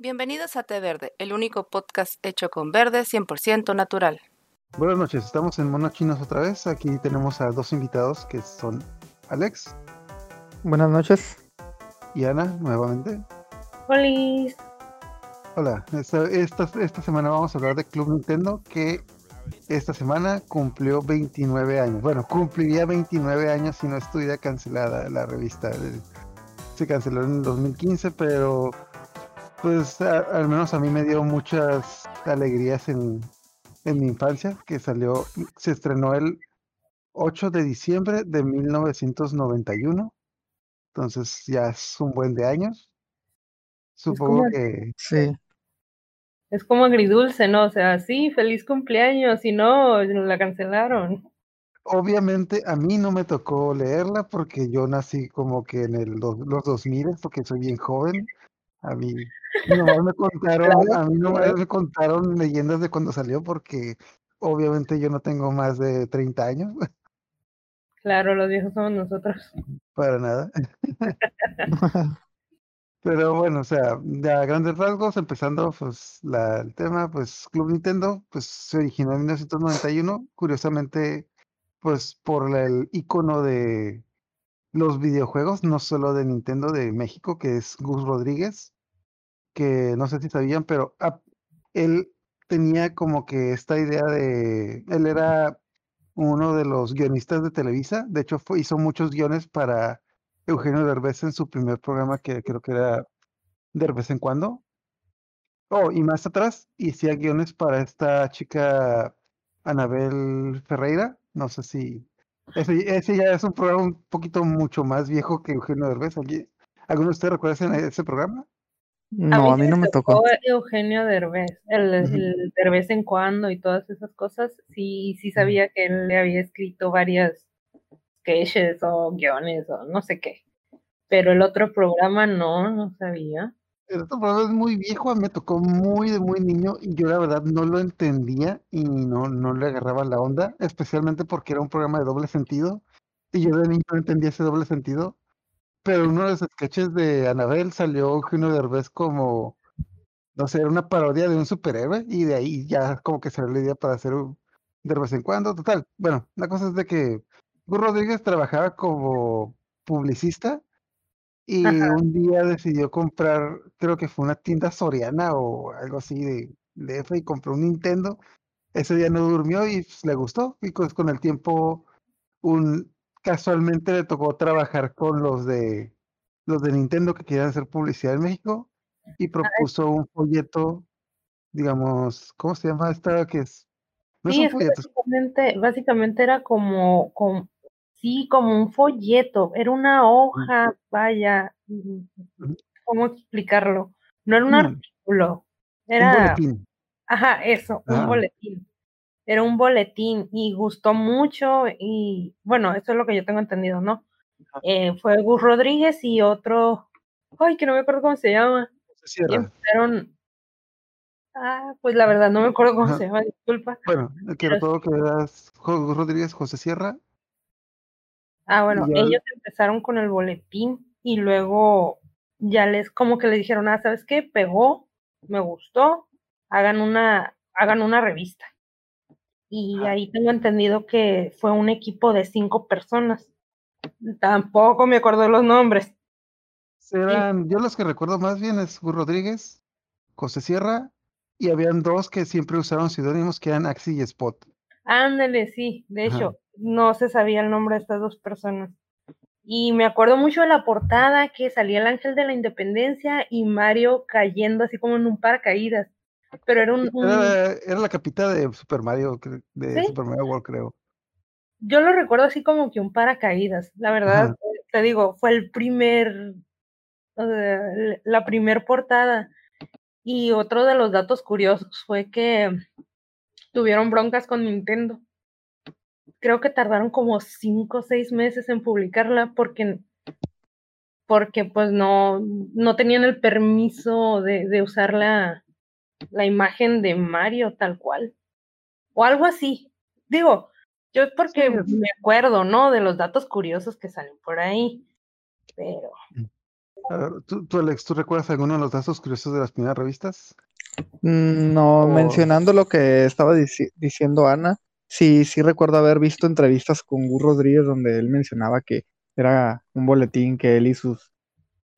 Bienvenidos a Té Verde, el único podcast hecho con verde 100% natural. Buenas noches, estamos en Mono Chinos otra vez. Aquí tenemos a dos invitados que son Alex. Buenas noches. Y Ana, nuevamente. Hola. Hola, esta, esta, semana vamos a hablar de Club Nintendo que esta semana cumplió 29 años. Bueno, cumpliría 29 años si no estuviera cancelada la revista. Se canceló en el 2015, pero pues al menos a mí me dio muchas alegrías en, en mi infancia, que salió, se estrenó el 8 de diciembre de 1991. Entonces ya es un buen de años. Supongo que... Sí. Es como agridulce, ¿no? O sea, sí, feliz cumpleaños, y no, la cancelaron. Obviamente a mí no me tocó leerla porque yo nací como que en el, los 2000, porque soy bien joven. A mí no me contaron, a mí no me contaron leyendas de cuando salió porque obviamente yo no tengo más de 30 años. Claro, los viejos somos nosotros. Para nada. Pero bueno, o sea, a grandes rasgos, empezando pues la, el tema, pues Club Nintendo, pues se originó en 1991, curiosamente, pues por el icono de los videojuegos, no solo de Nintendo de México, que es Gus Rodríguez, que no sé si sabían, pero él tenía como que esta idea de, él era uno de los guionistas de Televisa, de hecho hizo muchos guiones para Eugenio Derbez en su primer programa que creo que era de vez en cuando. Oh, y más atrás hacía guiones para esta chica Anabel Ferreira. No sé si. Ese, ya es un programa un poquito mucho más viejo que Eugenio Derbez. ¿Alguno de ustedes recuerdan ese programa? No, a mí, no me tocó. Eugenio Derbez, el, de vez en cuando y todas esas cosas. Sí, sí sabía que él le había escrito varias sketches o guiones o no sé qué. Pero el otro programa no, no sabía. Otro programa es muy viejo, me tocó muy de muy niño y yo la verdad no lo entendía y no, no le agarraba la onda, especialmente porque era un programa de doble sentido y yo de niño no entendía ese doble sentido. Pero uno de los sketches de Anabel salió Eugenio Derbez como, no sé, era una parodia de un superhéroe y de ahí ya como que le la idea para hacer un, de vez en cuando. Total, bueno, la cosa es de que Gus Rodríguez trabajaba como publicista y un día decidió comprar, creo que fue una tienda soriana o algo así de, de F y compró un Nintendo. Ese día no durmió y pues, le gustó. Y pues, con el tiempo, un, casualmente le tocó trabajar con los de los de Nintendo que querían hacer publicidad en México y propuso un folleto, digamos, ¿cómo se llama esta? Que es, sí, es básicamente, básicamente era como, como Sí, como un folleto, era una hoja, vaya, ¿cómo explicarlo? No era un mm. artículo, era... Un boletín. Ajá, eso, un ah. boletín. Era un boletín y gustó mucho y bueno, eso es lo que yo tengo entendido, ¿no? Eh, fue Gus Rodríguez y otro, ay, que no me acuerdo cómo se llama. Y empezaron, ah, pues la verdad no me acuerdo cómo se llama, disculpa. Bueno, que recuerdo que era Gus Rodríguez, José Sierra Ah, bueno, ellos empezaron con el boletín y luego ya les, como que le dijeron, ah, ¿sabes qué? Pegó, me gustó, hagan una, hagan una revista. Y ah. ahí tengo entendido que fue un equipo de cinco personas. Tampoco me acuerdo de los nombres. Serán, yo los que recuerdo más bien es Gur Rodríguez, José Sierra, y habían dos que siempre usaron seudónimos que eran Axi y Spot. Ándale, sí, de hecho, no se sabía el nombre de estas dos personas. Y me acuerdo mucho de la portada que salía el ángel de la independencia y Mario cayendo así como en un paracaídas. Pero era un. Era, la capita de Super Mario, de Super Mario World, creo. Yo lo recuerdo así como que un paracaídas. La verdad, te digo, fue el primer. la primer portada. Y otro de los datos curiosos fue que tuvieron broncas con Nintendo creo que tardaron como cinco o seis meses en publicarla porque, porque pues no, no tenían el permiso de, de usar la, la imagen de Mario tal cual. O algo así. Digo, yo es porque me acuerdo, ¿no? De los datos curiosos que salen por ahí. Pero. ¿tú, Alex, ¿tú recuerdas alguno de los datos curiosos de las primeras revistas? Mm, no, mencionando lo que estaba diciendo Ana, sí, sí recuerdo haber visto entrevistas con Gus Rodríguez donde él mencionaba que era un boletín que él y sus,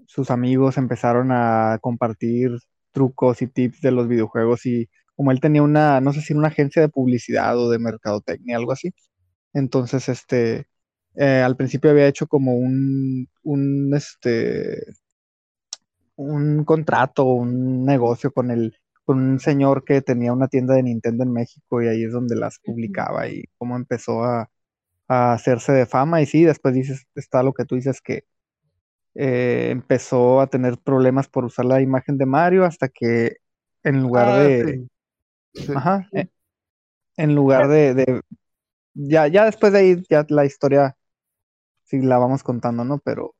sus amigos empezaron a compartir trucos y tips de los videojuegos y como él tenía una, no sé si una agencia de publicidad o de mercadotecnia, algo así. Entonces, este, eh, al principio había hecho como un, un, este, un contrato, un negocio con el, con un señor que tenía una tienda de Nintendo en México y ahí es donde las publicaba y cómo empezó a, hacerse de fama. Y sí, después dices, está lo que tú dices que eh, empezó a tener problemas por usar la imagen de Mario hasta que en lugar ah, de... Ajá, eh, en lugar de, ya, ya después de ahí, ya la historia sí la vamos contando, ¿no? Pero,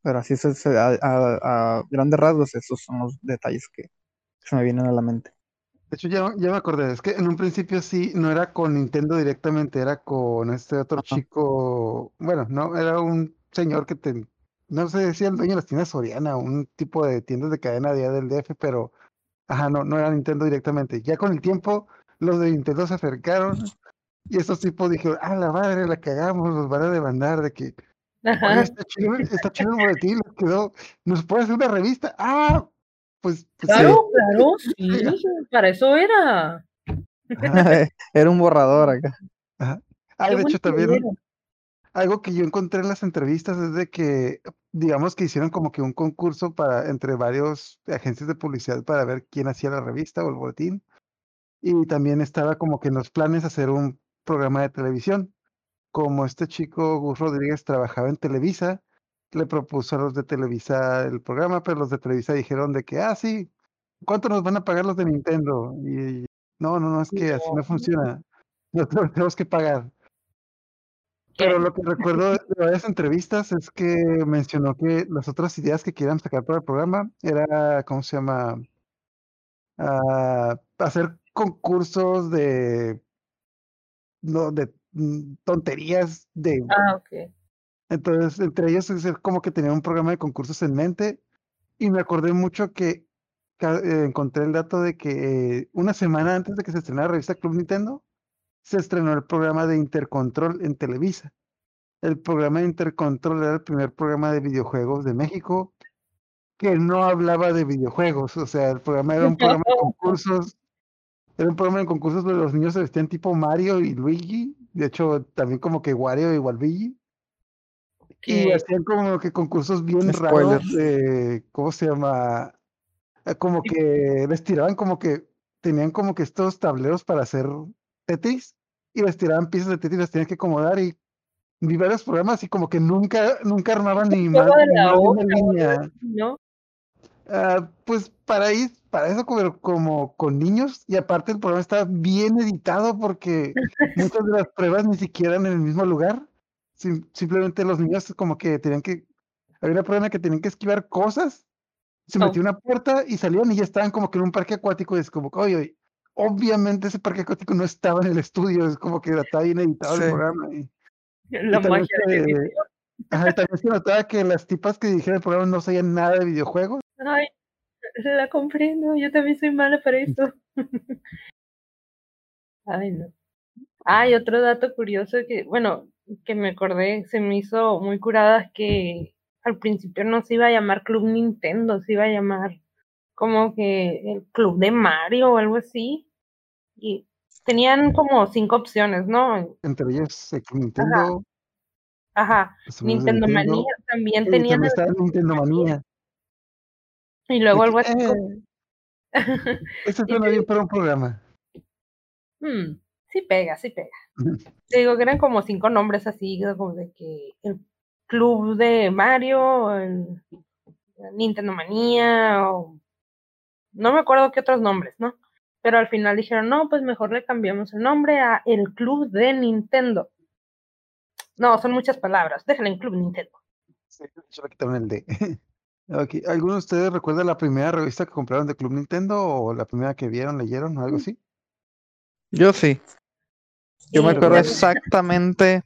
pero así es, a, a, grandes rasgos, esos son los detalles que se me vienen a la mente. De hecho, ya, ya me acordé, es que en un principio sí, no era con Nintendo directamente, era con este otro chico, bueno, no, era un señor que te, no sé, decía el dueño de las tiendas Soriana, un tipo de tiendas de cadena de del DF, pero, ajá, no, no era Nintendo directamente. Ya con el tiempo, los de Nintendo se acercaron y estos tipos dijeron, ah, la madre, la cagamos, nos van a demandar de que, está chido, está chido el boletín, quedó, nos puede hacer una revista, ah, pues, pues claro, claro, sí, para eso era. era un borrador acá. Ah, de hecho también algo que yo encontré en las entrevistas es de que, digamos que hicieron como que un concurso para entre varios agencias de publicidad para ver quién hacía la revista o el boletín. Y también estaba como que en los planes hacer un programa de televisión. Como este chico Gus Rodríguez trabajaba en Televisa, le propuso a los de Televisa el programa, pero los de Televisa dijeron de que, ah, sí, ¿cuánto nos van a pagar los de Nintendo? Y no, no, no, es que así no funciona. Nosotros tenemos que pagar. Pero lo que recuerdo de varias entrevistas es que mencionó que las otras ideas que querían sacar para el programa era, ¿cómo se llama? Ah, hacer concursos de no de mm, tonterías de ah, ok. Entonces, entre ellos es como que tenía un programa de concursos en mente y me acordé mucho que eh, encontré el dato de que una semana antes de que se estrenara la revista Club Nintendo, se estrenó el programa de Intercontrol en Televisa. El programa de Intercontrol era el primer programa de videojuegos de México que no hablaba de videojuegos, o sea, el programa era un programa de concursos, era un programa de concursos donde los niños se vestían tipo Mario y Luigi, de hecho también como que Wario y Waluigi y hacían como que concursos bien raros de, ¿cómo se llama? Eh, como que les tiraban como que, tenían como que estos tableros para hacer Tetris y les tiraban piezas de Tetris, las tenían que acomodar y vi varios programas y como que nunca, nunca armaban ni más, línea. ¿no? Ah, pues para ahí, para eso como, como con niños, y aparte el programa está bien editado porque muchas de las pruebas ni siquiera en el mismo lugar simplemente los niños como que tenían que, había una prueba que tenían que esquivar cosas, se metió una puerta y salían y ya estaban como que en un parque acuático y es como, oye, oye obviamente ese parque acuático no estaba en el estudio, es como que estaba bien editado el programa. Y, la magia de también se notaba que las tipas que dijeron el programa no sabían nada de videojuegos. Ay, la comprendo, yo también soy mala para esto. Ay, no. Hay otro dato curioso que, bueno, que me acordé, se me hizo muy curada que al principio no se iba a llamar Club Nintendo, se iba a llamar como que el Club de Mario o algo así. Y tenían como cinco opciones, ¿no? Entre ellas el Club Nintendo. Ajá, Nintendo, Manía también tenía. Nintendo Manía. Y luego algo así. Eh, Esto suena bien para un programa. Hmm. Sí pega, sí pega. Te digo que eran como cinco nombres así, como de que el club de Mario, el Nintendo Manía, o no me acuerdo qué otros nombres, ¿no? Pero al final dijeron, no, pues mejor le cambiamos el nombre a el Club de Nintendo. No, son muchas palabras, déjale en Club Nintendo. Sí, el de. ¿Alguno de ustedes recuerda la primera revista que compraron de Club Nintendo o la primera que vieron, leyeron o algo así? Yo sí. Yo me acuerdo exactamente,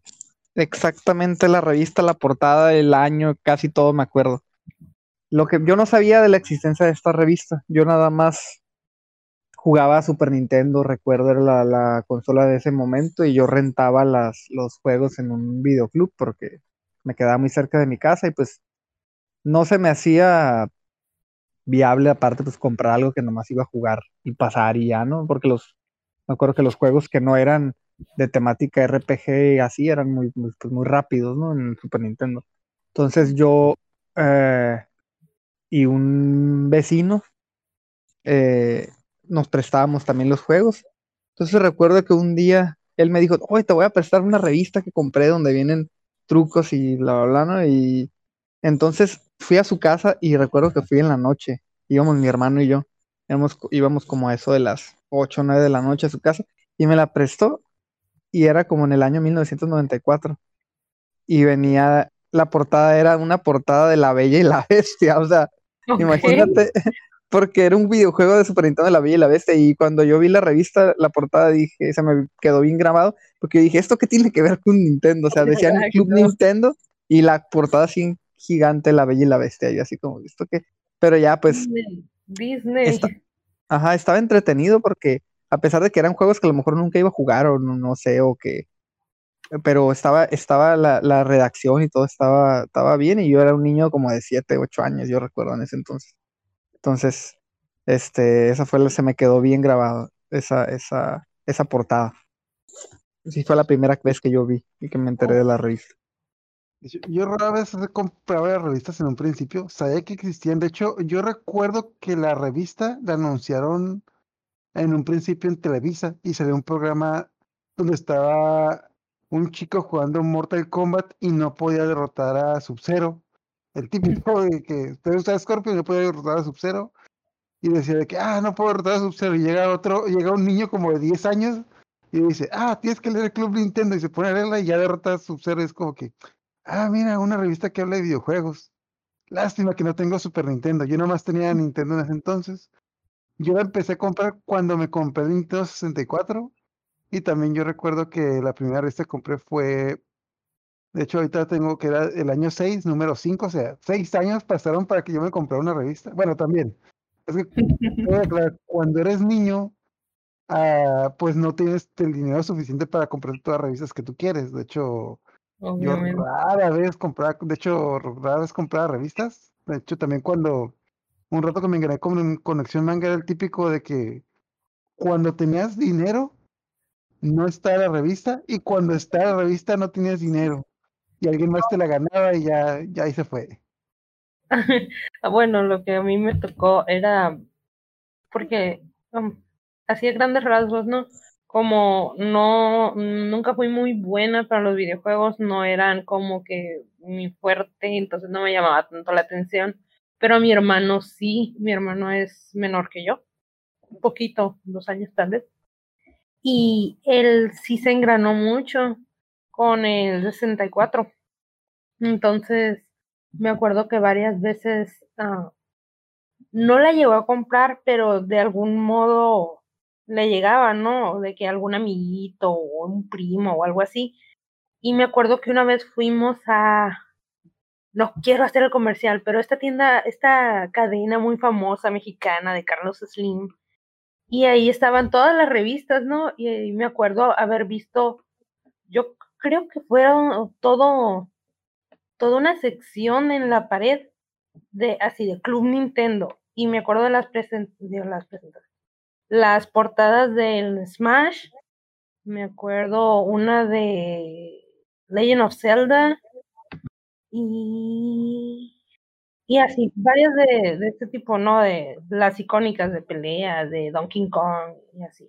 exactamente la revista, la portada, el año, casi todo me acuerdo. lo que yo no sabía de la existencia de esta revista, yo nada más jugaba Super Nintendo, recuerdo era la, consola de ese momento y yo rentaba las, los juegos en un videoclub porque me quedaba muy cerca de mi casa y pues no se me hacía viable aparte pues comprar algo que nomás iba a jugar y pasar y ya, ¿no? Porque los, me acuerdo que los juegos que no eran de temática RPG y así eran muy, pues, muy rápidos, ¿no? En Super Nintendo. Entonces yo eh, y un vecino eh, nos prestábamos también los juegos. Entonces recuerdo que un día él me dijo, oye, te voy a prestar una revista que compré donde vienen trucos y bla, bla, bla, ¿no? Y entonces fui a su casa y recuerdo que fui en la noche. Íbamos mi hermano y yo. Íbamos, íbamos como a eso de las 8 o 9 de la noche a su casa y me la prestó y era como en el año 1994. Y venía, la portada era una portada de La Bella y la Bestia, o sea, imagínate, porque era un videojuego de Super Nintendo de La Bella y la Bestia y cuando yo vi la revista, la portada dije, se me quedó bien grabado, porque dije, ¿esto qué tiene que ver con Nintendo? O sea, decían Club Nintendo y la portada así gigante, La Bella y la Bestia, y así como, ¿esto qué? Pero ya, pues... Disney. ajá, estaba entretenido porque a pesar de que eran juegos que a lo mejor nunca iba a jugar o no, sé, o que... Pero estaba, estaba la, la, redacción y todo estaba, estaba bien y yo era un niño como de 7, 8 años, yo recuerdo en ese entonces. Entonces, este, esa fue, se me quedó bien grabado, esa, esa, esa portada. Sí, fue la primera vez que yo vi y que me enteré de la revista. Yo rara vez compraba las revistas en un principio, sabía que existían. De hecho, yo recuerdo que la revista la anunciaron en un principio en Televisa y salió un programa donde estaba un chico jugando Mortal Kombat y no podía derrotar a Sub-Zero. El típico de que usted usa Scorpion y no podía derrotar a Sub-Zero. Y decía de que, ah, no puedo derrotar a Sub-Zero. Y llega otro, llega un niño como de 10 años y dice, ah, tienes que leer el Club Nintendo. Y se pone a leerla y ya derrota a Sub-Zero. Es como que, ah, mira, una revista que habla de videojuegos. Lástima que no tengo Super Nintendo. Yo nomás tenía Nintendo en ese entonces. Yo la empecé a comprar cuando me compré el Nintendo 64. Y también yo recuerdo que la primera revista que compré fue. De hecho, ahorita tengo que era el año 6, número 5. O sea, 6 años pasaron para que yo me comprara una revista. Bueno, también. Es que, cuando eres niño, ah, pues no tienes el dinero suficiente para comprar todas las revistas que tú quieres. De hecho, yo rara vez compraba, de hecho, rara vez compraba revistas. De hecho, también cuando un rato que me engañé con Conexión Manga era el típico de que cuando tenías dinero, no está la revista, y cuando está la revista no tenías dinero. Y alguien más te la ganaba y ya, ya ahí se fue. Ah, bueno, lo que a mí me tocó era porque um, hacía grandes rasgos, ¿no? Como no, nunca fui muy buena para los videojuegos, no eran como que mi fuerte, entonces no me llamaba tanto la atención pero mi hermano sí, mi hermano es menor que yo, un poquito, dos años tal vez. Y él sí se engranó mucho con el 64. Entonces, me acuerdo que varias veces ah, no la llegó a comprar, pero de algún modo le llegaba, ¿no? De que algún amiguito o un primo o algo así. Y me acuerdo que una vez fuimos a, no quiero hacer el comercial, pero esta tienda, esta cadena muy famosa mexicana de Carlos Slim, y ahí estaban todas las revistas, ¿no? Y, me acuerdo haber visto, yo creo que fueron todo, toda una sección en la pared de así de Club Nintendo. Y me acuerdo de las, de las las portadas del Smash, me acuerdo una de Legend of Zelda, y, y así, varias de, de, este tipo, ¿no? De las icónicas de peleas, de Donkey Kong y así.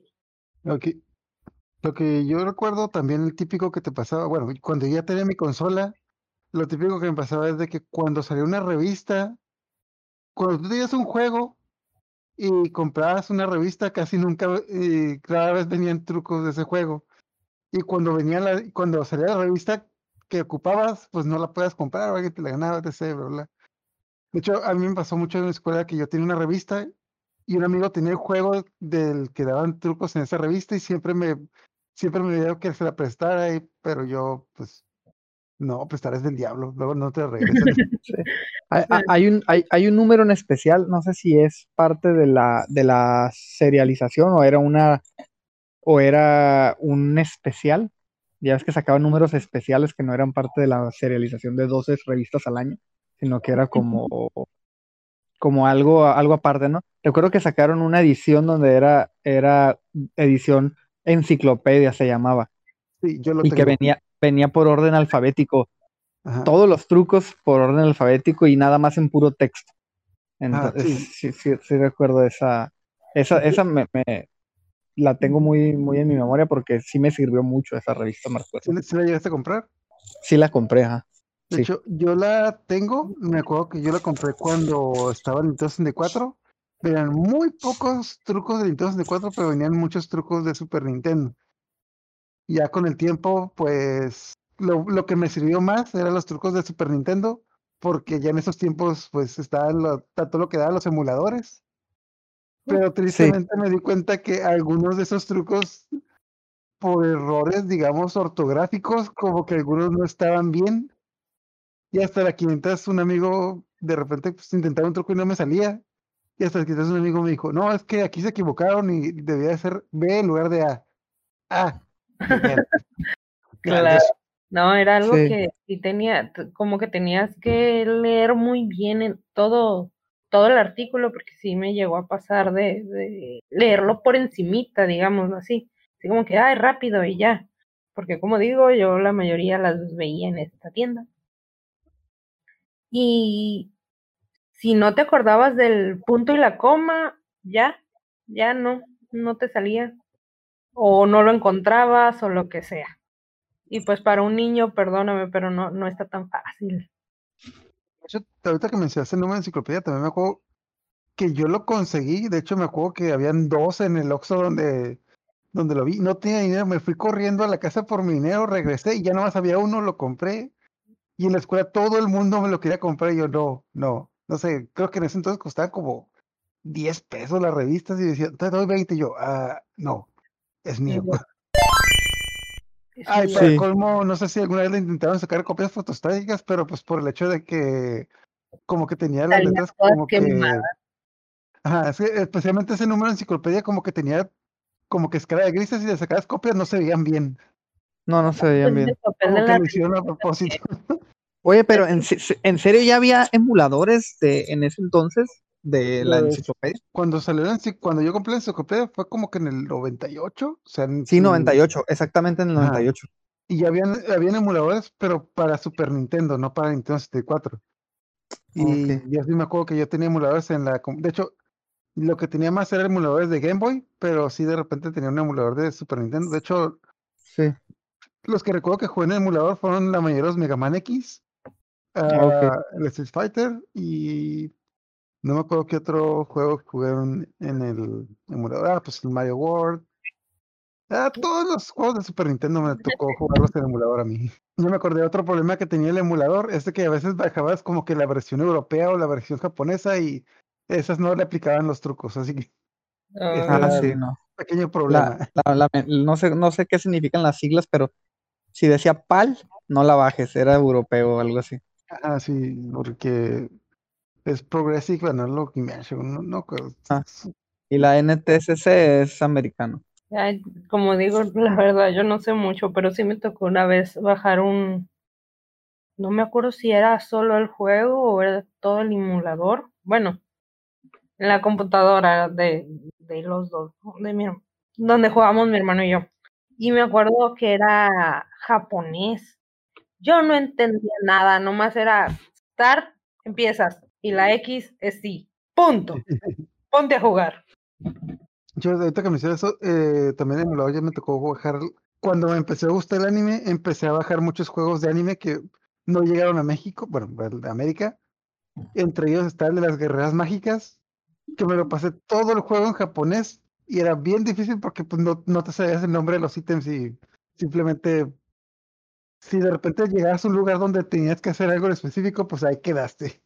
Okay. Lo que yo recuerdo también el típico que te pasaba, bueno, cuando ya tenía mi consola, lo típico que me pasaba es de que cuando salió una revista, cuando tú tenías un juego y comprabas una revista, casi nunca, y cada vez venían trucos de ese juego. Y cuando venía la, cuando salía la revista, que ocupabas, pues no la puedas comprar, o alguien te la ganaba, etc. ¿verdad? De hecho, a mí me pasó mucho en la escuela que yo tenía una revista y un amigo tenía el juego del que daban trucos en esa revista y siempre me, siempre me dijeron que se la prestara, y, pero yo, pues, no, pues estarás del diablo, luego no te regresas. Hay, hay, un, hay, hay un número en especial, no sé si es parte de la, de la serialización o era una o era un especial. Ya ves que sacaban números especiales que no eran parte de la serialización de 12 revistas al año, sino que era como, como algo, algo aparte, ¿no? Recuerdo que sacaron una edición donde era, era edición enciclopedia, se llamaba. Sí, yo lo y que tengo. venía, venía por orden alfabético. Ajá. Todos los trucos por orden alfabético y nada más en puro texto. Ah, Entonces, sí. sí, sí, sí recuerdo esa. Esa, esa me, me- la tengo muy, muy en mi memoria porque sí me sirvió mucho esa revista, recuerdo. ¿Sí, la- sí la llegaste a comprar? Sí la compré, ajá. De Sí. hecho, yo la tengo, me acuerdo que yo la compré cuando estaba en Nintendo 64. Venían muy pocos trucos de Nintendo 64, pero venían muchos trucos de Super Nintendo. Ya con el tiempo, pues, lo, lo que me sirvió más eran los trucos de Super Nintendo, porque ya en esos tiempos, pues, estaban lo, tanto lo que daban los emuladores. Pero tristemente me di cuenta que algunos de esos trucos, por errores, digamos, ortográficos, como que algunos no estaban bien. Y hasta la 500 un amigo de repente pues, intentaba un truco y no me salía. Y hasta la 500 un amigo me dijo, no, es que aquí se equivocaron y debía de ser B en lugar de A. Ah, genial. Claro. No, era algo Sí. que sí tenía, como que tenías que leer muy bien en todo, todo el artículo, porque sí me llegó a pasar de, leerlo por encimita, digámoslo así. Así como que, ay, rápido y ya. Porque como digo, yo la mayoría las veía en esta tienda. Y si no te acordabas del punto y la coma, ya, ya no, no te salía. O no lo encontrabas o lo que sea. Y pues para un niño, perdóname, pero no, no está tan fácil. De hecho, ahorita que mencionaste el número de enciclopedia, también me acuerdo que yo lo conseguí. De hecho, me acuerdo que habían dos en el Oxxo donde, donde lo vi. No tenía dinero, me fui corriendo a la casa por mi dinero, regresé y ya nomás había uno, lo compré. Y en la escuela todo el mundo me lo quería comprar y yo no, no, no sé, creo que en ese entonces costaba como 10 pesos las revistas y decía, te doy 20 y yo, ah, no, es mío. Ay, Sí, para Sí. colmo, no sé si alguna vez le intentaron sacar copias fotostáticas, pero pues por el hecho de que como que tenía las letras como que... quemadas. Ajá, es que especialmente ese número de enciclopedia como que tenía como que escala de grises y le sacabas copias no se veían bien. No, no se veían Pues, bien. el papel Como de que la lo hicieron a propósito. Oye, pero ¿en, se- se- ¿en serio ya había emuladores de, en ese entonces de la enciclopedia? Cuando salió la cuando yo compré la enciclopedia fue como que en el 98, o sea, en Sí, su- 98, exactamente en el Ajá. 98. Y ya habían, habían emuladores, pero para Super Nintendo, no para Nintendo 64. Y Ok. ya sí me acuerdo que yo tenía emuladores en la... De hecho, lo que tenía más era emuladores de Game Boy, pero sí de repente tenía un emulador de Super Nintendo. De hecho, Sí. los que recuerdo que jugué en el emulador fueron la mayoría de los Mega Man X, ah, el Street Fighter y no me acuerdo qué otro juego jugaron en el emulador. Ah, pues el Mario World. Ah, todos los juegos de Super Nintendo me tocó jugarlos en emulador a mí. Yo me acordé de otro problema que tenía el emulador, es de que a veces bajabas como que la versión europea o la versión japonesa y esas no le aplicaban los trucos, así que Ah, Ah, Ah, sí, no. pequeño problema. La, la- la- no sé, no sé qué significan las siglas, pero si decía PAL, no la bajes, era europeo o algo así. Ah, sí, porque es Progressive Analog Immersion, no, no, creo. Ah. Y la NTSC es americano. ay, como digo, la verdad, yo no sé mucho, pero sí me tocó una vez bajar un, no me acuerdo si era solo el juego o era todo el emulador. Bueno, en la computadora de, de los dos, de mi, donde jugamos mi hermano y yo. Y me acuerdo que era japonés. Yo no entendía nada, nomás era start, empiezas, y la X es sí. Punto. Ponte a jugar. Yo ahorita que me hicieron eso, eh, también en emulador ya me tocó bajar. Cuando me empecé a gustar el anime, empecé a bajar muchos juegos de anime que no llegaron a México, bueno, a América. Entre ellos está el de las guerreras mágicas, que me lo pasé todo el juego en japonés y era bien difícil porque pues, no, no te sabías el nombre de los ítems y simplemente si de repente llegabas a un lugar donde tenías que hacer algo en específico, pues ahí quedaste.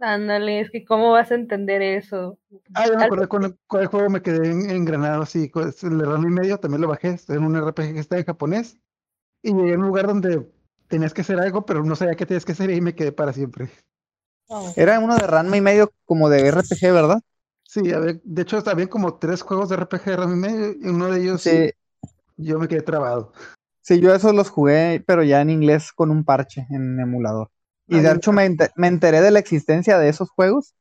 Ándale, es que cómo vas a entender eso. Ah, ya me acordé con cuál juego me quedé en, engranado, sí, con- es el de Ranma y medio, también lo bajé, en un RPG que está en japonés, y llegué a un lugar donde tenías que hacer algo, pero no sabía qué tenías que hacer y me quedé para siempre. Oh. Era uno de Ranma y medio como de RPG, ¿verdad? Sí, a ver, de hecho había como tres juegos de RPG de Ranma y medio y uno de ellos Sí, yo me quedé trabado. sí, yo esos los jugué, pero ya en inglés con un parche en emulador. Y de hecho me, me enteré de la existencia de esos juegos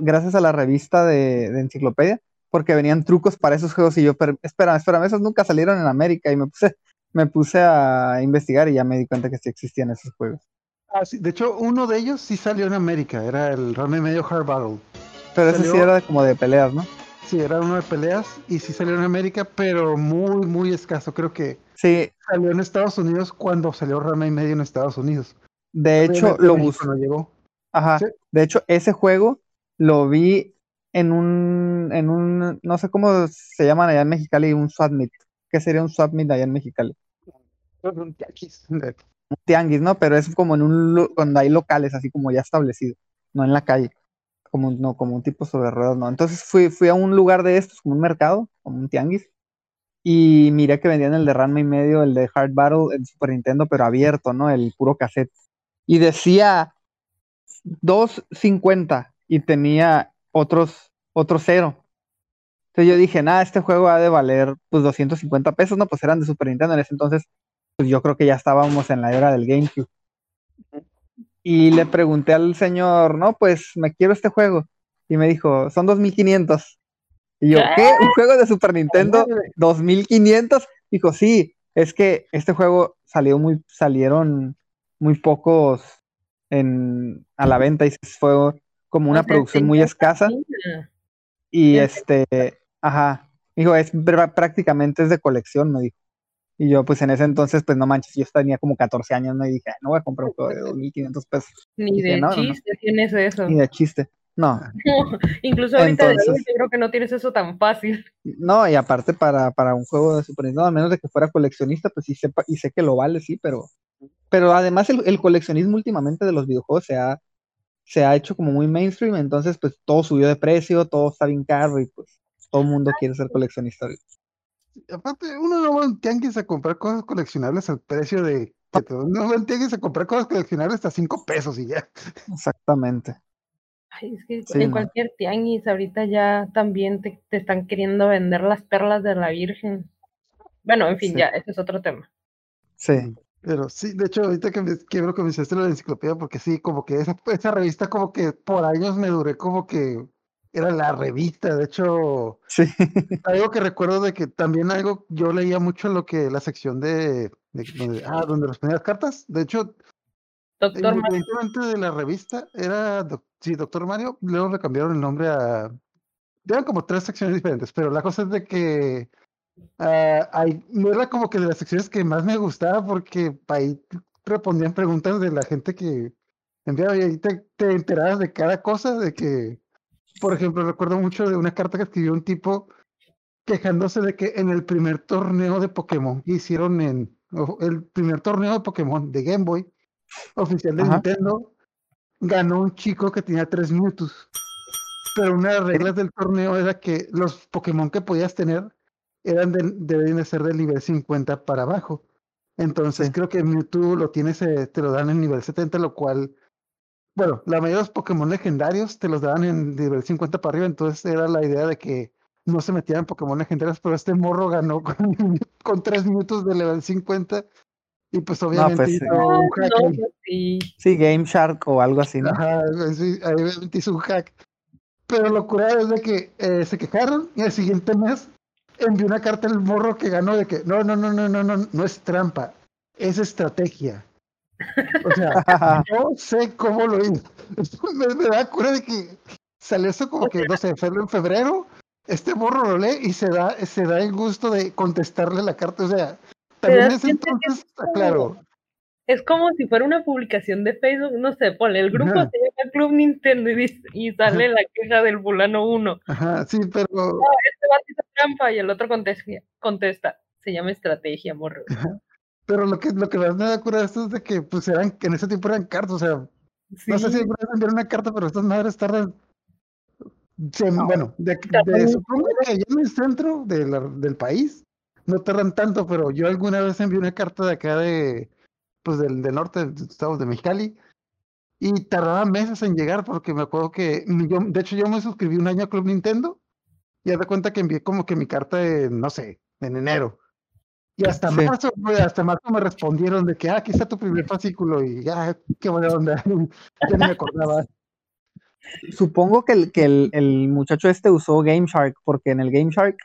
gracias a la revista de, de enciclopedia, porque venían trucos para esos juegos y yo, pero, espérame, espérame, esos nunca salieron en América y me puse, me puse a investigar y ya me di cuenta que sí existían esos juegos. Ah, sí, de hecho uno de ellos sí salió en América, era el Ranma y medio Hard Battle. Pero ese sí era como de peleas, ¿no? Sí, era uno de peleas y sí salió en América, pero muy, muy escaso. Creo que Sí, salió en Estados Unidos cuando salió Ranma y medio en Estados Unidos. De hecho Obviamente lo busqué. no llegó. Ajá. Sí. De hecho, ese juego lo vi en un, en un, no sé cómo se llaman allá en Mexicali, un swap meet. ¿Qué sería un swap meet allá en Mexicali? Un tianguis. Un tianguis, ¿no? Pero es como en un, donde hay locales, así como ya establecidos, no en la calle, como, no, como un tipo sobre ruedas, ¿no? Entonces fui, fui a un lugar de estos, como un mercado, como un tianguis, y miré que vendían el de Ranma y medio, el de Hard Battle, el Super Nintendo, pero abierto, ¿no? El puro cassette. Y decía 2.50 y tenía otros, otros cero. Entonces yo dije, nada, este juego ha de valer pues 250 pesos, ¿no? Pues eran de Super Nintendo en ese entonces, pues yo creo que ya estábamos en la era del GameCube. Y le pregunté al señor, no, pues me quiero este juego. Y me dijo, son 2500. Y yo, ¿qué? ¿Un juego de Super Nintendo? ¿2500? Dijo, sí, es que este juego salió muy, salieron muy pocos en, a la venta y fue como una O sea, producción muy escasa. Y este, ajá, dijo, es pr- prácticamente es de colección, me dijo. Y yo, pues en ese entonces, pues no manches, yo tenía como 14 años, ¿no? Y dije, "Ah, no voy a comprar un juego de 2.500 pesos, Ni Dije, de no, no, no. chiste tienes eso. ni de chiste. No, Incluso ahorita de Entonces- adulto yo creo que no tienes eso tan fácil. no, y aparte para, para un juego de Super Nintendo, a menos de que fuera coleccionista, pues sí sepa, y sé que lo vale, sí, pero, pero además el, el coleccionismo últimamente de los videojuegos se ha, se ha hecho como muy mainstream, entonces pues todo subió de precio, todo está bien caro y pues todo el mundo quiere ser coleccionista. Aparte, uno no va a un tianguis a comprar cosas coleccionables al precio de. que todo. Uno va a un tianguis a comprar cosas coleccionables hasta 5 pesos y ya. Exactamente. Ay, es que Sí, en no. cualquier tianguis ahorita ya también te, te están queriendo vender las perlas de la Virgen. Bueno, en fin, Sí. ya, ese es otro tema. Sí. Pero sí, de hecho, ahorita que me quiero que me hiciste lo de la enciclopedia, porque sí, como que esa, esa revista, como que por años me duré como que era la revista. De hecho, Sí. algo que recuerdo de que también algo, yo leía mucho lo que la sección de, de donde, ah, donde las primeras cartas. De hecho, Doctor independientemente de la revista, era, doc- sí, Doctor Mario, luego le cambiaron el nombre a, eran como tres secciones diferentes, pero la cosa es de que ahí no era como que de las secciones que más me gustaba porque ahí respondían preguntas de la gente que enviaba y ahí te, te enterabas de cada cosa, de que, por ejemplo, recuerdo mucho de una carta que escribió un tipo quejándose de que en el primer torneo de Pokémon que hicieron en, el primer torneo de Pokémon de Game Boy, oficial de Ajá. Nintendo, ganó un chico que tenía tres Mewtwo's. Pero una de las reglas del torneo era que los Pokémon que podías tener eran de, deben de ser del nivel 50 para abajo. Entonces Sí. creo que Mewtwo lo tienes, eh, te lo dan en nivel 70, lo cual, bueno, la mayoría de los Pokémon legendarios te los daban en nivel 50 para arriba, entonces era la idea de que no se metieran Pokémon legendarios, pero este morro ganó con, con tres minutos de nivel 50 y pues obviamente pues, hizo sí. un hack No, ahí. sí. Sí, Game Shark o algo así, ¿no? Ajá, sí, ahí obviamente hizo un hack. Pero lo curado es de que eh, se quejaron y el siguiente mes envió una carta al morro que ganó de que no, no, no, no, no, no, no es trampa, es estrategia. O sea, no sé cómo lo hizo. Me, me da cura de que salió eso como que, no sé, en febrero, este morro lo lee y se da, se da el gusto de contestarle la carta. O sea, también entonces, es como- claro, Es como si fuera una publicación de Facebook, no sé, ponle el grupo Ajá. se llama Club Nintendo y, dice- y sale la queja del fulano uno. ajá, sí, pero Este trampa y el otro contesta, contesta, se llama estrategia, morro. Pero lo que, lo que más me da cura de esto es de que, pues, eran, en ese tiempo eran cartas, o sea, no sé si Sí. puedes enviar una carta, pero estas madres tardan. se- No. Bueno, de, de- supongo que allá en el centro de la- del país no tardan tanto, pero yo alguna vez envié una carta de acá de, pues del, del norte de Estados de Mexicali. Y tardaba meses en llegar porque me acuerdo que, yo, de hecho yo me suscribí un año a Club Nintendo y haz de cuenta que envié como que mi carta en, no sé, en enero. Y hasta marzo, hasta marzo me respondieron de que, ah, aquí está tu primer fascículo y ya, qué buena onda. ya no me acordaba. Supongo que el, que el, el muchacho este usó Game Shark, porque en el Game Shark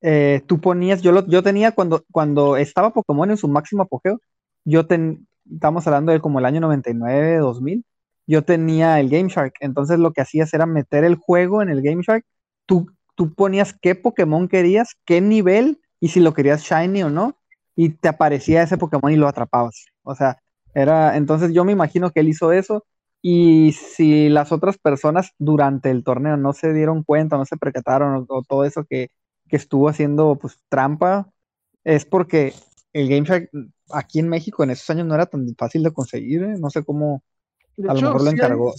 eh, tú ponías, yo, lo, yo tenía cuando, cuando estaba Pokémon en su máximo apogeo, yo ten, estamos hablando de como el año 99, 2000, yo tenía el Game Shark, entonces lo que hacías era meter el juego en el Game Shark, tú, tú ponías qué Pokémon querías, qué nivel y si lo querías shiny o no, y te aparecía ese Pokémon y lo atrapabas. O sea, era, entonces yo me imagino que él hizo eso y si las otras personas durante el torneo no se dieron cuenta, no se percataron o, todo eso que, que, estuvo haciendo pues trampa, es porque el Game aquí en México en esos años no era tan fácil de conseguir, ¿eh? no sé cómo, a lo mejor lo encargó.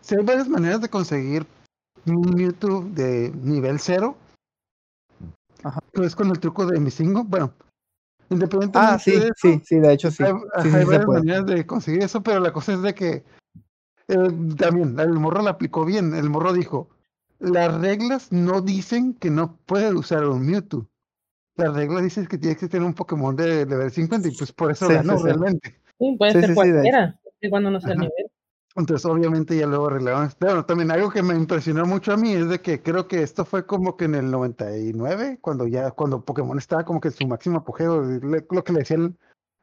Sí hay varias maneras de conseguir un Mewtwo de nivel cero. Ajá. Pues con el truco de Misingo. Bueno, independientemente ah, sí, de sí, sí, de hecho sí. Hay, sí, hay varias maneras de conseguir eso, pero la cosa es de que eh, también el morro la aplicó bien. El morro dijo: Las reglas no dicen que no puedes usar un Mewtwo. Las reglas dicen que tienes que tener un Pokémon de level 50 y pues por eso ganó realmente. Sí, puede ser cualquiera, cuando no sea el nivel. Entonces, obviamente, ya luego arreglaron. Pero también algo que me impresionó mucho a mí es de que creo que esto fue como que en el 99, cuando ya, cuando Pokémon estaba como que en su máximo apogeo, lo que le decían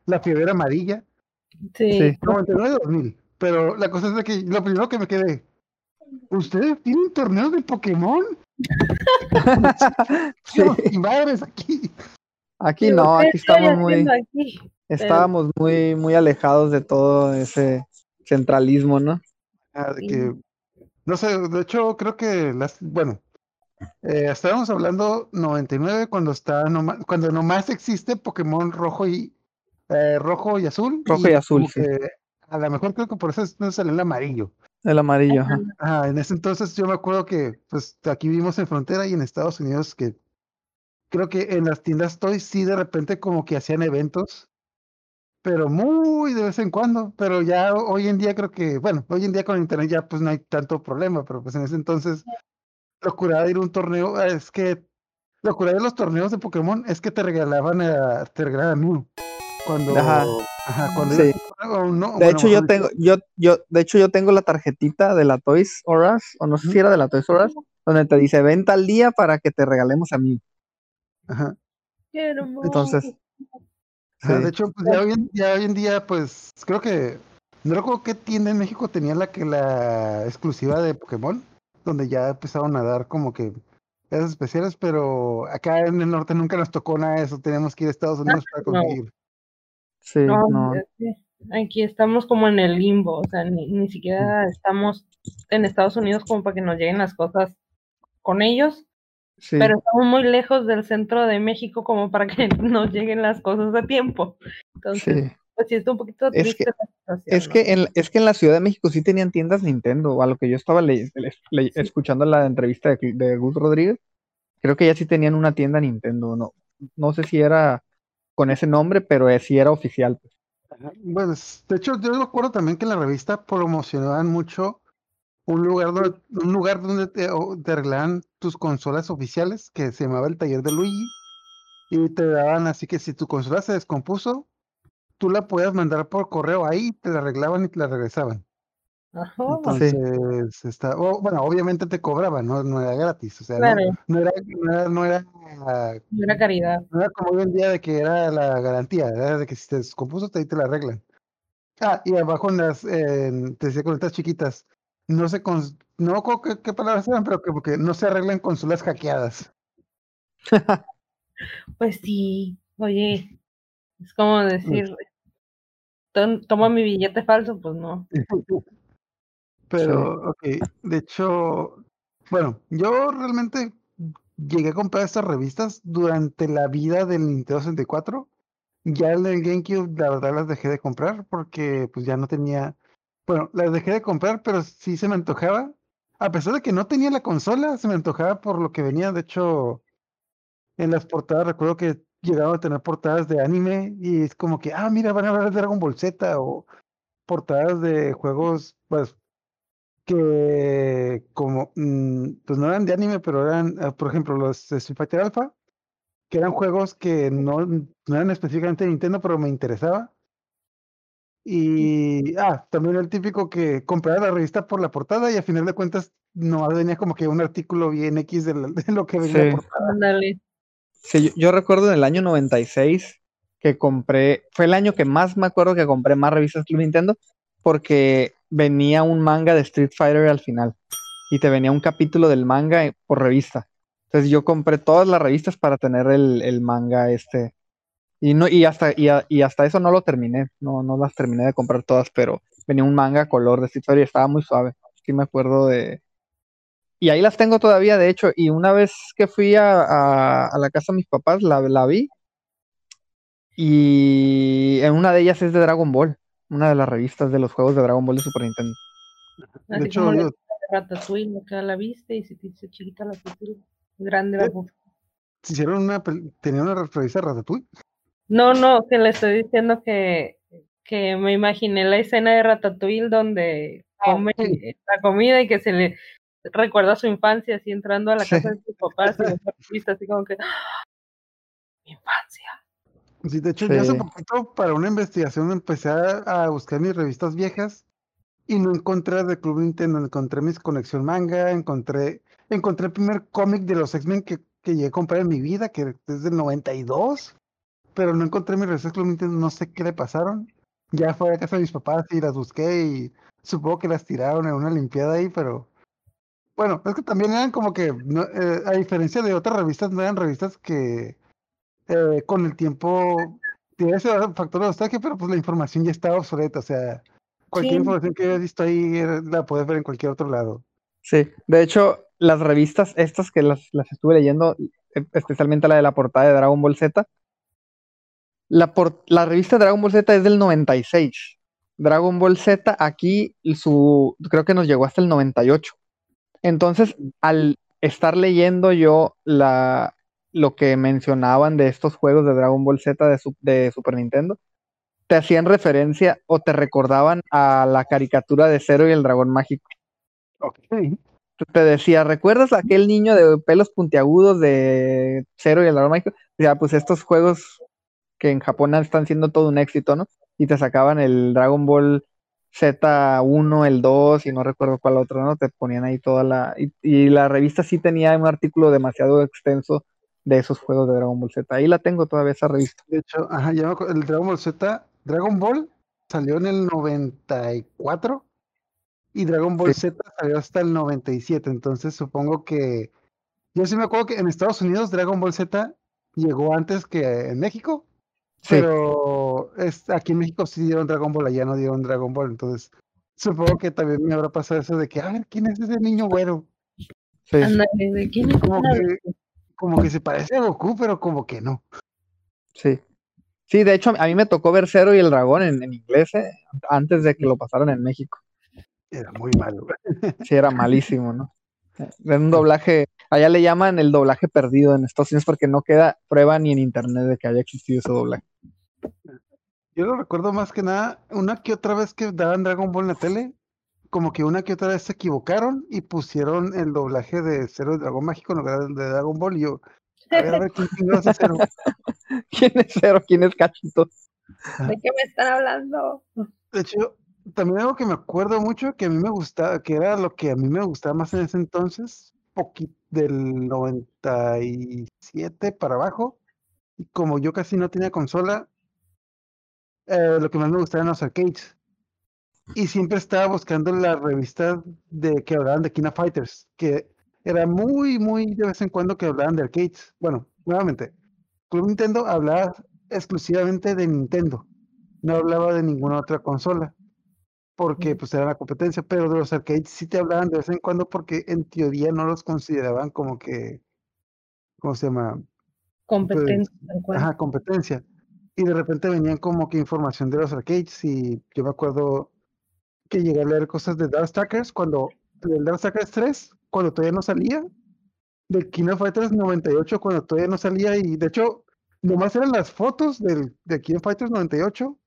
la fiebre amarilla. Sí. 99-2000. Pero la cosa es de que lo primero que me quedé, ¿ustedes tienen torneos de Pokémon? sí. Y madres aquí. Aquí no, aquí estamos muy. Estábamos muy, muy alejados de todo ese centralismo, ¿no? Ah, de que, no sé, de hecho creo que las, bueno, eh, estábamos hablando 99 cuando está cuando nomás existe Pokémon rojo y eh, rojo y azul. Rojo y, azul, sí. A lo mejor creo que por eso no sale el amarillo. El amarillo, ajá. Ah, en ese entonces yo me acuerdo que pues aquí vivimos en frontera y en Estados Unidos que creo que en las tiendas Toys sí de repente como que hacían eventos pero muy de vez en cuando, pero ya hoy en día creo que, bueno, hoy en día con internet ya pues no hay tanto problema, pero pues en ese entonces de ir a un torneo ah, es que lo curada de los torneos de Pokémon es que te regalaban a, te regalaban Mew. Cuando, ajá, ajá cuando sí. no, de bueno, hecho yo tengo yo yo de hecho yo tengo la tarjetita de la Toys R Us o no sé si era de la Toys R Us donde te dice venta al día para que te regalemos a mí. Ajá. Qué hermoso. Entonces Sí. De hecho, pues ya hoy, en, ya hoy en día, pues creo que no recuerdo qué tienda en México tenía la que la exclusiva de Pokémon, donde ya empezaron a dar como que esas especiales, pero acá en el norte nunca nos tocó nada de eso, teníamos que ir a Estados Unidos para conseguir. Sí, no, no. Aquí estamos como en el limbo, o sea, ni, ni siquiera estamos en Estados Unidos como para que nos lleguen las cosas con ellos. Sí. Pero estamos muy lejos del centro de México como para que nos lleguen las cosas a tiempo. Entonces, Sí. pues sí, está un poquito Es triste que- la situación, Es ¿no? que, en, es que en la Ciudad de México sí tenían tiendas Nintendo, a lo que yo estaba le- le- le- escuchando la entrevista de, de Gus Rodríguez, creo que ya sí tenían una tienda Nintendo, no, no sé si era con ese nombre, pero eh, sí era oficial. pues. Bueno, es- de hecho, yo recuerdo también que en la revista promocionaban mucho un lugar donde, un lugar donde te, te arreglaban tus consolas oficiales, que se llamaba el taller de Luigi, y te daban así que si tu consola se descompuso, tú la podías mandar por correo ahí, te la arreglaban y te la regresaban. Ajá, Entonces, está, o- bueno, obviamente te cobraban, no, no era gratis, o sea, no- claro, no, era, no era, no era, no era caridad. no era como hoy en día de que era la garantía, era de que si te descompuso, te, ahí te la arreglan. Ah, y abajo en las, en- te decía con estas chiquitas, no se, cons- no qué, qué palabras eran, pero que porque no se arreglan consolas hackeadas. Pues sí, oye, es como decir, "Tom- toma mi billete falso, pues no. Pero, ok, de hecho, bueno, yo realmente llegué a comprar estas revistas durante la vida del Nintendo 64. Ya en el GameCube, la verdad, las dejé de comprar porque pues ya no tenía, bueno, las dejé de comprar, pero sí se me antojaba. A pesar de que no tenía la consola, se me antojaba por lo que venía. De hecho, en las portadas recuerdo que llegaron a tener portadas de anime y es como que, ah, mira, van a hablar de Dragon Ball Z o portadas de juegos, pues, que como, mm, pues no eran de anime, pero eran, ah, por ejemplo, los Street Fighter Alpha, que eran juegos que no, no eran específicamente de Nintendo, pero me interesaba. Y, ah, también el típico que compraba la revista por la portada y a final de cuentas no venía como que un artículo bien X de, lo que venía Sí. la portada. Ándale. Sí, yo, yo recuerdo en el año 96 que compré, fue el año que más me acuerdo que compré más revistas Club Nintendo porque venía un manga de Street Fighter al final y te venía un capítulo del manga eh, por revista. Entonces yo compré todas las revistas para tener el, el manga este y no y hasta y, a- y hasta eso no lo terminé, no no las terminé de comprar todas, pero venía un manga color de Street Fighter y estaba muy suave. Sí me acuerdo de y ahí las tengo todavía, de hecho, y una vez que fui a, a- a la casa de mis papás, la, la vi, y en una de ellas es de Dragon Ball, una de las revistas de los juegos de Dragon Ball de Super Nintendo. De Así hecho, como la yo- de Ratatouille, acá la viste y se te hizo chiquita la pintura. Grande la Eh. hicieron una, tenían una revista de Ratatouille. No, no, que le estoy diciendo que, que me imaginé la escena de Ratatouille donde Ah, come sí. la comida y que se le recuerda su infancia así entrando a la Sí. casa de sus papás y así como que ¡Ah! mi infancia. Sí, de hecho, yo hace Sí. poquito para una investigación empecé a, a buscar mis revistas viejas y no encontré de Club Nintendo, encontré mis colección manga, encontré, encontré el primer cómic de los X-Men que, que llegué a comprar en mi vida, que es del 92, pero no encontré mis revistas Club Nintendo, no sé qué le pasaron. Ya fue a casa de mis papás y las busqué y supongo que las tiraron en una limpiada ahí, pero bueno, es que también eran como que, no, eh, a diferencia de otras revistas, no eran revistas que eh, con el tiempo tiene ese factor de nostalgia, pero pues la información ya estaba obsoleta, o sea, cualquier Sí. información que hayas visto ahí la puedes ver en cualquier otro lado. Sí, de hecho, las revistas estas que las, las estuve leyendo, e- especialmente la de la portada de Dragon Ball Z, la, por- la revista Dragon Ball Z es del 96. Dragon Ball Z aquí, su, creo que nos llegó hasta el 98. Entonces, al estar leyendo yo la, lo que mencionaban de estos juegos de Dragon Ball Z de, su- de Super Nintendo, te hacían referencia o te recordaban a la caricatura de Zero y el Dragón Mágico Ok. te decía, ¿recuerdas a aquel niño de pelos puntiagudos de Cero y el Dragón Mágico? Ya, pues estos juegos que en Japón están siendo todo un éxito, ¿no? Y te sacaban el Dragon Ball Z1, el 2 y no recuerdo cuál otro, ¿no? Te ponían ahí toda la... Y, y la revista sí tenía un artículo demasiado extenso de esos juegos de Dragon Ball Z. Ahí la tengo todavía esa revista. De hecho, ajá, ya me el Dragon Ball Z, Dragon Ball salió en el 94 y Dragon Ball Sí. Z salió hasta el 97, entonces supongo que yo sí me acuerdo que en Estados Unidos Dragon Ball Z llegó antes que en México, pero es, aquí en México sí dieron Dragon Ball, allá no dieron Dragon Ball, entonces supongo que también me habrá pasado eso de que, a ver, ¿quién es ese niño güero? sí. Ándale, ¿de quién es Como que, como que se parece a Goku, pero como que no. Sí. Sí, de hecho, a mí me tocó ver Cero y el Dragón en, en inglés, ¿eh? Antes de que lo pasaran en México. Era muy malo. Sí, era malísimo, ¿no? Era un doblaje, allá le llaman el doblaje perdido en Estados Unidos porque no queda prueba ni en internet de que haya existido ese doblaje. Yo lo recuerdo más que nada, una que otra vez que daban Dragon Ball en la tele, como que una que otra vez se equivocaron y pusieron el doblaje de Cero el Dragón Mágico en lugar de Dragon Ball y yo, a ver, a ver, ¿quién es Cero? ¿Quién es Cero? ¿Quién es Cachito? ¿De qué me están hablando? De hecho, también algo que me acuerdo mucho, que a mí me gustaba, que era lo que a mí me gustaba más en ese entonces, poqui- del 97 para abajo, y como yo casi no tenía consola, eh, lo que más me gustaba eran los arcades. Y siempre estaba buscando las revistas de que hablaban de Kina Fighters, que era muy, muy de vez en cuando que hablaban de arcades. Bueno, nuevamente, Club Nintendo hablaba exclusivamente de Nintendo, no hablaba de ninguna otra consola, porque pues era la competencia, pero de los arcades sí te hablaban de vez en cuando porque en teoría no los consideraban como que, ¿cómo se llama? Competencia, tal cual. Ajá, competencia. Y de repente venían como que información de los arcades y yo me acuerdo que llegué a leer cosas de Darkstalkers cuando, del Darkstalkers 3, cuando todavía no salía, del King of Fighters 98 cuando todavía no salía y de hecho nomás eran las fotos del, de aquí en Fighters 98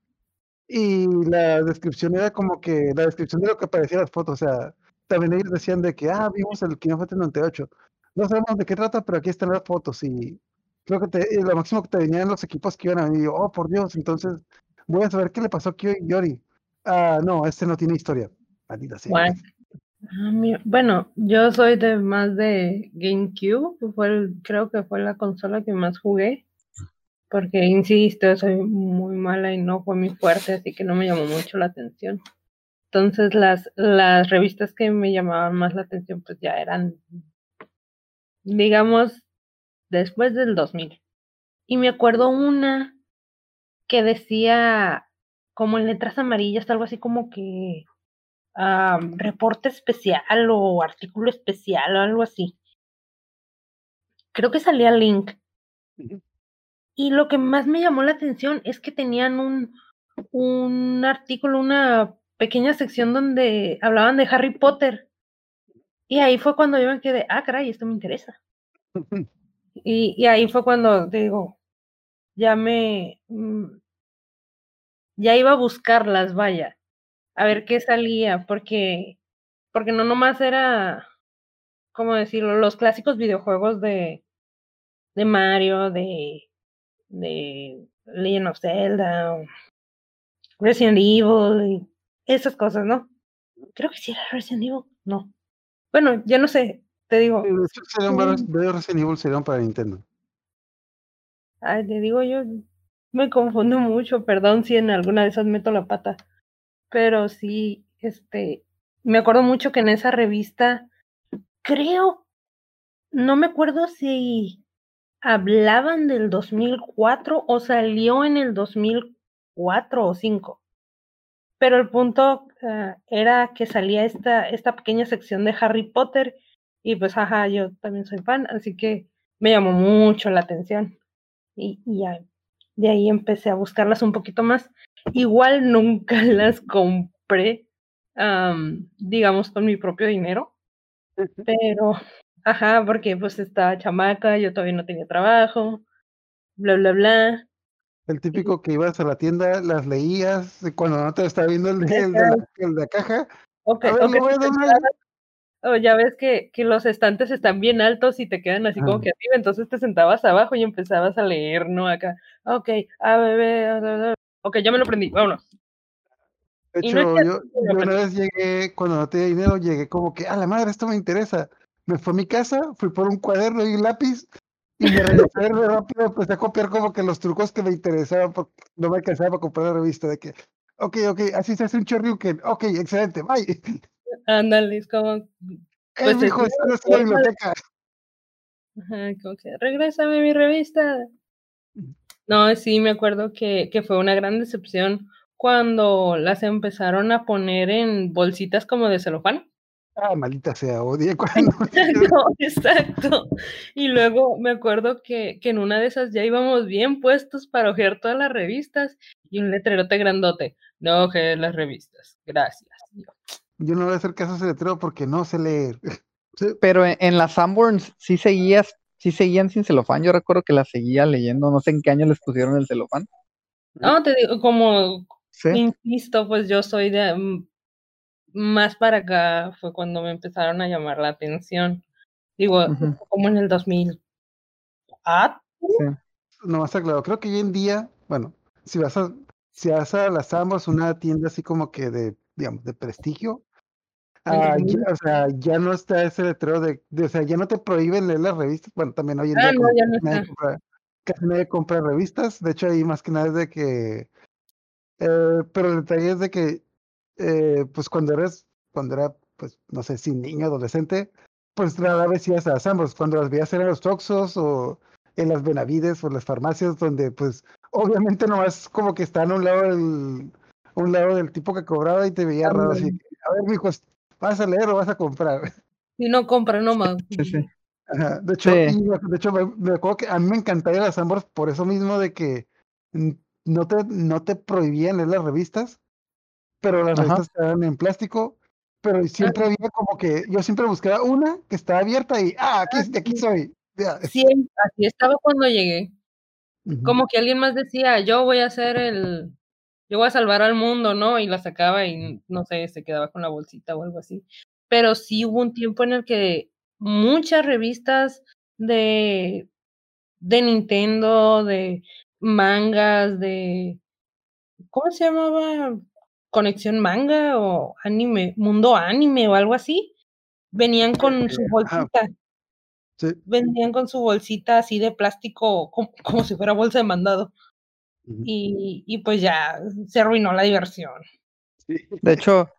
y la descripción era como que la descripción de lo que aparecía en las fotos, o sea, también ellos decían de que, ah, vimos el King of Fighters 98. No sabemos de qué trata, pero aquí están las fotos y creo que te, lo máximo que te venían los equipos que iban a venir. Oh, por Dios, entonces voy a saber qué le pasó a Yori. Ah, no, este no tiene historia. Maldita sea. Ah, bueno, yo soy de más de GameCube, fue creo que fue la consola que más jugué, porque insisto, soy muy mala y no fue muy fuerte, así que no me llamó mucho la atención. Entonces las, las revistas que me llamaban más la atención pues ya eran, digamos, después del 2000. Y me acuerdo una que decía como en letras amarillas, algo así como que reporte especial o artículo especial o algo así. Creo que salía Link. Y lo que más me llamó la atención es que tenían un, un artículo, una pequeña sección donde hablaban de Harry Potter. Y ahí fue cuando yo me quedé, ah, caray, esto me interesa. y, ahí fue cuando digo, ya me, mm, ya iba a buscarlas, vaya a ver qué salía, porque, porque no nomás era, ¿cómo decirlo? Los clásicos videojuegos de, de Mario, de, de Legend of Zelda, Resident Evil, y esas cosas, ¿no? Creo que sí era Resident Evil, no. Bueno, ya no sé, te digo. Serían varios Resident Evil serían para Nintendo. Ay, te digo, yo me confundo mucho, perdón si en alguna de esas meto la pata pero sí, este, me acuerdo mucho que en esa revista, creo, no me acuerdo si hablaban del 2004 o salió en el 2004 o 5. Pero el punto ah, era que salía esta, esta pequeña sección de Harry Potter y pues, ajá, yo también soy fan, así que me llamó mucho la atención. Y, y ya, de ahí empecé a buscarlas un poquito más. Igual nunca las compré, digamos, con mi propio dinero, pero, ajá, porque pues estaba chamaca, yo todavía no tenía trabajo, bla, bla, bla. El típico que ibas a la tienda, las leías, cuando no te estaba viendo el de, la, caja. Okay, o ya ves que, que, los estantes están bien altos y te quedan así como que arriba, entonces te sentabas abajo y empezabas a leer, ¿no? Acá, ok, a ver, Ok, ya me lo aprendí, vámonos. De hecho, yo, una vez llegué, cuando no tenía dinero, llegué como que, a la madre, esto me interesa. Me fui a mi casa, fui por un cuaderno y un lápiz, y me regresé rápido, empecé a copiar como que los trucos que me interesaban, porque no me alcanzaba para comprar la revista, de que, ok, ok, así se hace un Choryuken, ok, excelente, bye. Ándale, es como... Pues, es esto es biblioteca. Ajá, como que, regrésame mi revista. No, sí, me acuerdo que, que fue una gran decepción cuando las empezaron a poner en bolsitas como de celofán. Ah, maldita sea, odia cuando. no, exacto. Y luego me acuerdo que, que en una de esas ya íbamos bien puestos para ojear todas las revistas y un letrerote grandote. No ojeé las revistas. Gracias. Yo no voy a hacer caso a ese letrero porque no sé leer. Pero en, en las Sanborns sí seguías sí seguían sin celofán. Yo recuerdo que la seguía leyendo, no sé en qué año les pusieron el celofán. No, te digo, como insisto, pues yo soy de mm, más para acá fue cuando me empezaron a llamar la atención. Digo, como en el 2000. ¿Ah? Sí. No, está claro. Creo que hoy en día, bueno, si vas a, si vas a las ambas, una tienda así como que de, digamos, de prestigio, Ah, o sea, ya no está ese letrero de, o sea, ya no te prohíben leer las revistas. Bueno, también hoy en ah, día casi nadie compra revistas. De hecho, ahí más que nada es de que, eh, pero el detalle es de que, eh, pues cuando eres, cuando era, pues, no sé, si niño, adolescente, pues rara vez ibas a las ambos. Cuando las veías eran los Toxos o en las Benavides o las farmacias donde, pues, obviamente nomás como que están a un lado del, un lado del tipo que cobraba y te veía raro así. A ver, mijo, ¿Vas a leer o vas a comprar? Y no compra, no más. De hecho, de hecho me, acuerdo que a mí me encantaría las Ambos por eso mismo de que no te, no te prohibían leer las revistas, pero las revistas estaban en plástico, pero siempre había como que yo siempre buscaba una que estaba abierta y, ah, aquí, aquí soy. Sí, así estaba cuando llegué. como que alguien más decía, yo voy a hacer el, yo voy a salvar al mundo, ¿no? Y la sacaba y no sé, se quedaba con la bolsita o algo así. Pero sí hubo un tiempo en el que muchas revistas de, de Nintendo, de mangas, de, ¿cómo se llamaba? Conexión Manga o Anime, Mundo Anime o algo así, venían con su bolsita. Venían con su bolsita así de plástico, como, como si fuera bolsa de mandado. Y, y, pues ya se arruinó la diversión. De hecho,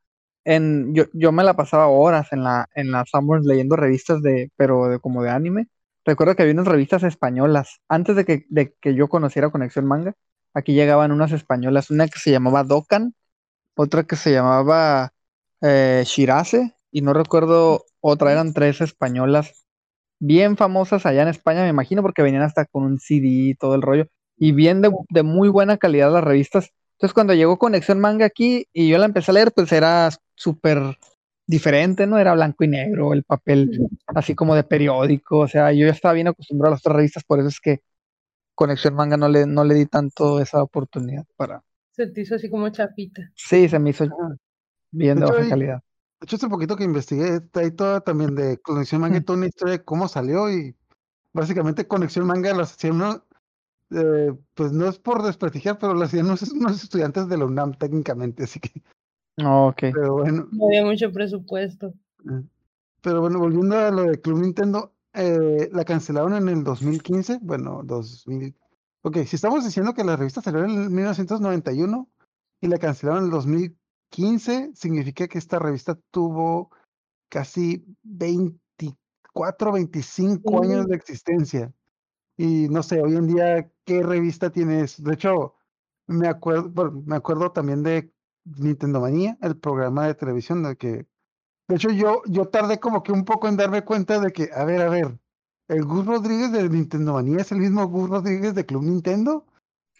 en, yo, yo me la pasaba horas en la, en la Summers leyendo revistas de, pero de, como de anime. Recuerdo que había unas revistas españolas. Antes de que, de que yo conociera Conexión Manga, aquí llegaban unas españolas, una que se llamaba Dokan, otra que se llamaba eh, Shirase, y no recuerdo otra, eran tres españolas bien famosas allá en España, me imagino, porque venían hasta con un CD y todo el rollo, y bien de, de muy buena calidad las revistas. Entonces cuando llegó Conexión Manga aquí y yo la empecé a leer, pues era súper diferente, ¿no? Era blanco y negro, el papel así como de periódico, o sea, yo ya estaba bien acostumbrado a las otras revistas, por eso es que Conexión Manga no le, no le di tanto esa oportunidad para... Se te hizo así como chapita. Sí, se me hizo bien de, baja calidad. De hecho, hace poquito que investigué, hay toda también de Conexión Manga y toda una historia de cómo salió y básicamente Conexión Manga lo hacían eh, pues no es por desprestigiar, pero lo hacían unos, unos estudiantes de la UNAM técnicamente, así que Oh, Pero bueno. No había mucho presupuesto. Ah, pero bueno, volviendo a lo de Club Nintendo, eh, la cancelaron en el 2015. Bueno, 2000. Ok, si estamos diciendo que la revista salió en 1991 y la cancelaron en el 2015, significa que esta revista tuvo casi 24, 25 años de existencia. Y no sé, hoy en día, ¿qué revista tienes? De hecho, me acuerdo, me acuerdo también de Nintendo Manía, el programa de televisión, de que, de hecho, yo, yo tardé como que un poco en darme cuenta de que, a ver, a ver, el Gus Rodríguez de Nintendo Manía es el mismo Gus Rodríguez de Club Nintendo.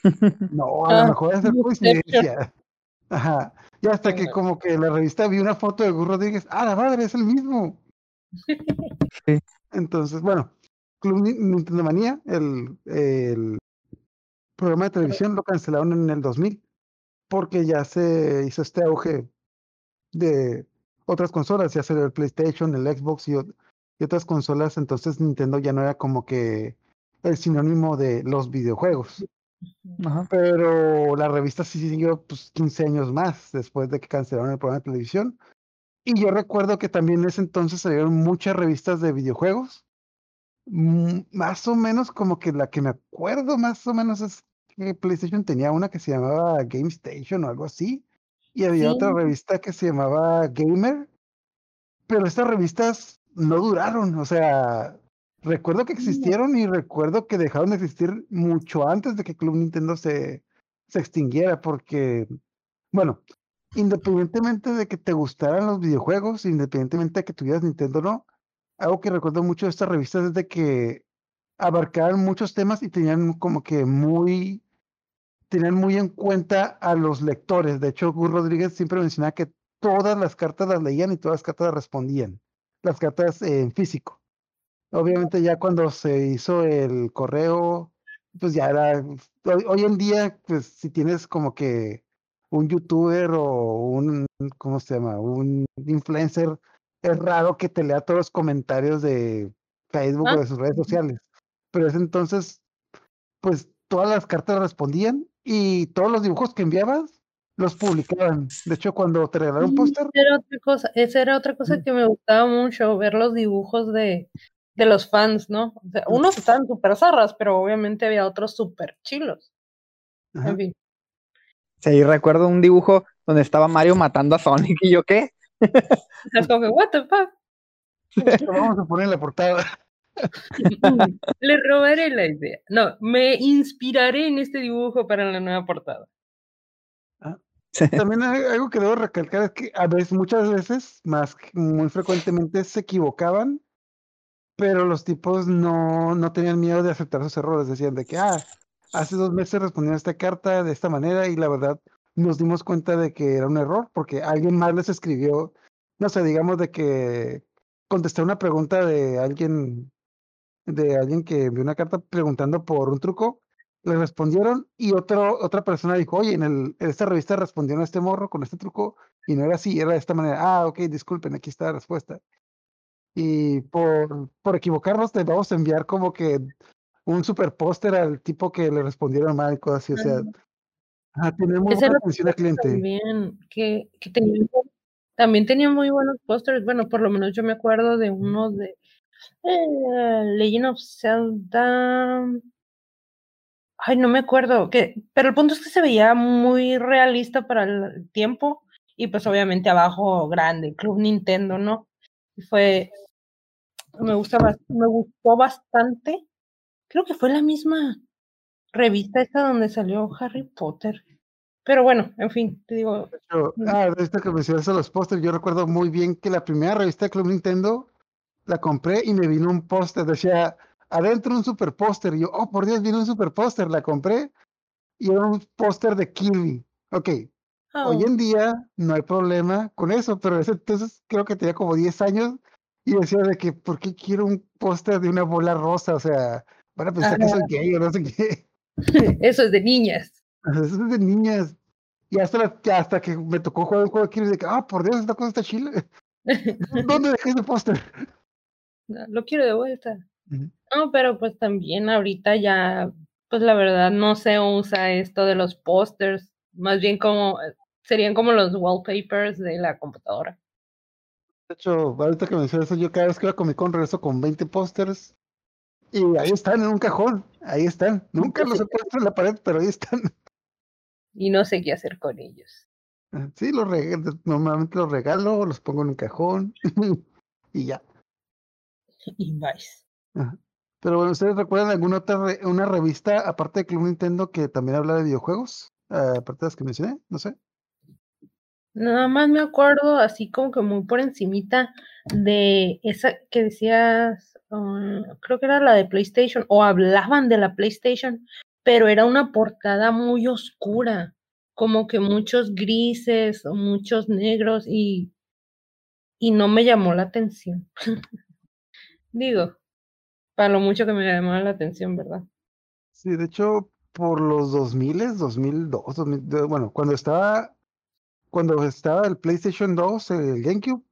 No, a lo ah, mejor es de coincidencia. Ajá. Y hasta que como que la revista vi una foto de Gus Rodríguez, ah, la madre, es el mismo. Entonces, bueno, Club Nintendo Manía, el, el programa de televisión lo cancelaron en el 2000 porque ya se hizo este auge de otras consolas, ya sea el PlayStation, el Xbox y, otras consolas, entonces Nintendo ya no era como que el sinónimo de los videojuegos. Pero la revista sí siguió pues, 15 años más después de que cancelaron el programa de televisión. Y yo recuerdo que también en ese entonces salieron muchas revistas de videojuegos. Mm, más o menos como que la que me acuerdo más o menos es PlayStation tenía una que se llamaba Game Station o algo así, y había otra revista que se llamaba Gamer, pero estas revistas no duraron, o sea, recuerdo que existieron y recuerdo que dejaron de existir mucho antes de que Club Nintendo se, se extinguiera, porque, bueno, independientemente de que te gustaran los videojuegos, independientemente de que tuvieras Nintendo o no, algo que recuerdo mucho de estas revistas es de que abarcaban muchos temas y tenían como que muy tenían muy en cuenta a los lectores. De hecho, Gus Rodríguez siempre mencionaba que todas las cartas las leían y todas las cartas respondían. Las cartas en físico. Obviamente ya cuando se hizo el correo, pues ya era, hoy, en día, pues si tienes como que un youtuber o un, ¿cómo se llama? Un influencer, es raro que te lea todos los comentarios de Facebook o de sus redes sociales. Pero es entonces, pues todas las cartas respondían y todos los dibujos que enviabas los publicaban. De hecho, cuando te regalaron un póster. Era otra cosa, esa era otra cosa que me gustaba mucho, ver los dibujos de, de los fans, ¿no? O sea, unos estaban súper zarras, pero obviamente había otros súper chilos. En fin. Sí, recuerdo un dibujo donde estaba Mario matando a Sonic y yo, ¿qué? Es como que, what the fuck. vamos a poner en la portada. Le robaré la idea. No, me inspiraré en este dibujo para la nueva portada. Ah, también algo que debo recalcar es que a veces, muchas veces, más muy frecuentemente, se equivocaban, pero los tipos no, no tenían miedo de aceptar sus errores. Decían de que, ah, hace dos meses respondieron esta carta de esta manera y la verdad nos dimos cuenta de que era un error porque alguien más les escribió, no sé, digamos de que contesté una pregunta de alguien de alguien que envió una carta preguntando por un truco le respondieron y otro, otra persona dijo, oye, en, el, en esta revista respondieron a este morro con este truco y no era así, era de esta manera. Ah, ok, disculpen, aquí está la respuesta. Y por, por equivocarnos te vamos a enviar como que un super póster al tipo que le respondieron mal y cosas así. O sea, ah, tenemos atención al cliente. También, que, que también tenía muy buenos pósters. Bueno, por lo menos yo me acuerdo de uno de eh, Legend of Zelda. Ay, no me acuerdo. Que, pero el punto es que se veía muy realista para el tiempo. Y pues obviamente abajo grande, Club Nintendo, ¿no? Y fue. Me gusta me gustó bastante. Creo que fue la misma revista esta donde salió Harry Potter. Pero bueno, en fin, te digo, Pero, ah, de esto que mencionaste los pósters, yo recuerdo muy bien que la primera revista de Club Nintendo la compré y me vino un póster, decía adentro un super póster. Y yo, oh, por Dios, vino un super póster, la compré y era un póster de Kirby. Ok, hoy oh, en día no hay problema con eso, pero en ese entonces creo que tenía como 10 años y decía de que, ¿por qué quiero un póster de una bola rosa? O sea, van a pensar que soy gay o no sé qué. eso es de niñas. Eso es de niñas. Y hasta, la- que hasta que me tocó jugar un juego de Kirby, de que, ah, por Dios, esta cosa está chile. ¿Dónde dejé ese póster? Lo quiero de vuelta. No, pero pues también ahorita ya, pues la verdad no se usa esto de los pósters, más bien como serían como los wallpapers de la computadora. De hecho, ahorita que mencionas eso, yo cada vez que voy a Comic Con regreso con 20 pósters y ahí están en un cajón, ahí están. Nunca los he puesto en la pared, pero ahí están. Y no sé qué hacer con ellos. Sí, los regalo, normalmente los regalo, los pongo en un cajón y ya. Y vais. Ajá. Pero bueno, ¿ustedes recuerdan alguna otra re- una revista aparte de Club Nintendo que también habla de videojuegos? Ah, aparte de las que mencioné, no sé. Nada más me acuerdo así como que muy por encimita de esa que decías, ah, creo que era la de PlayStation, o hablaban de la PlayStation, pero era una portada muy oscura, como que muchos grises o muchos negros y, y no me llamó la atención. Digo, para lo mucho que me llamó la atención, ¿verdad? Sí, de hecho, por los 2000, 2002, 2000, de- bueno, cuando estaba, cuando estaba el PlayStation 2, el GameCube,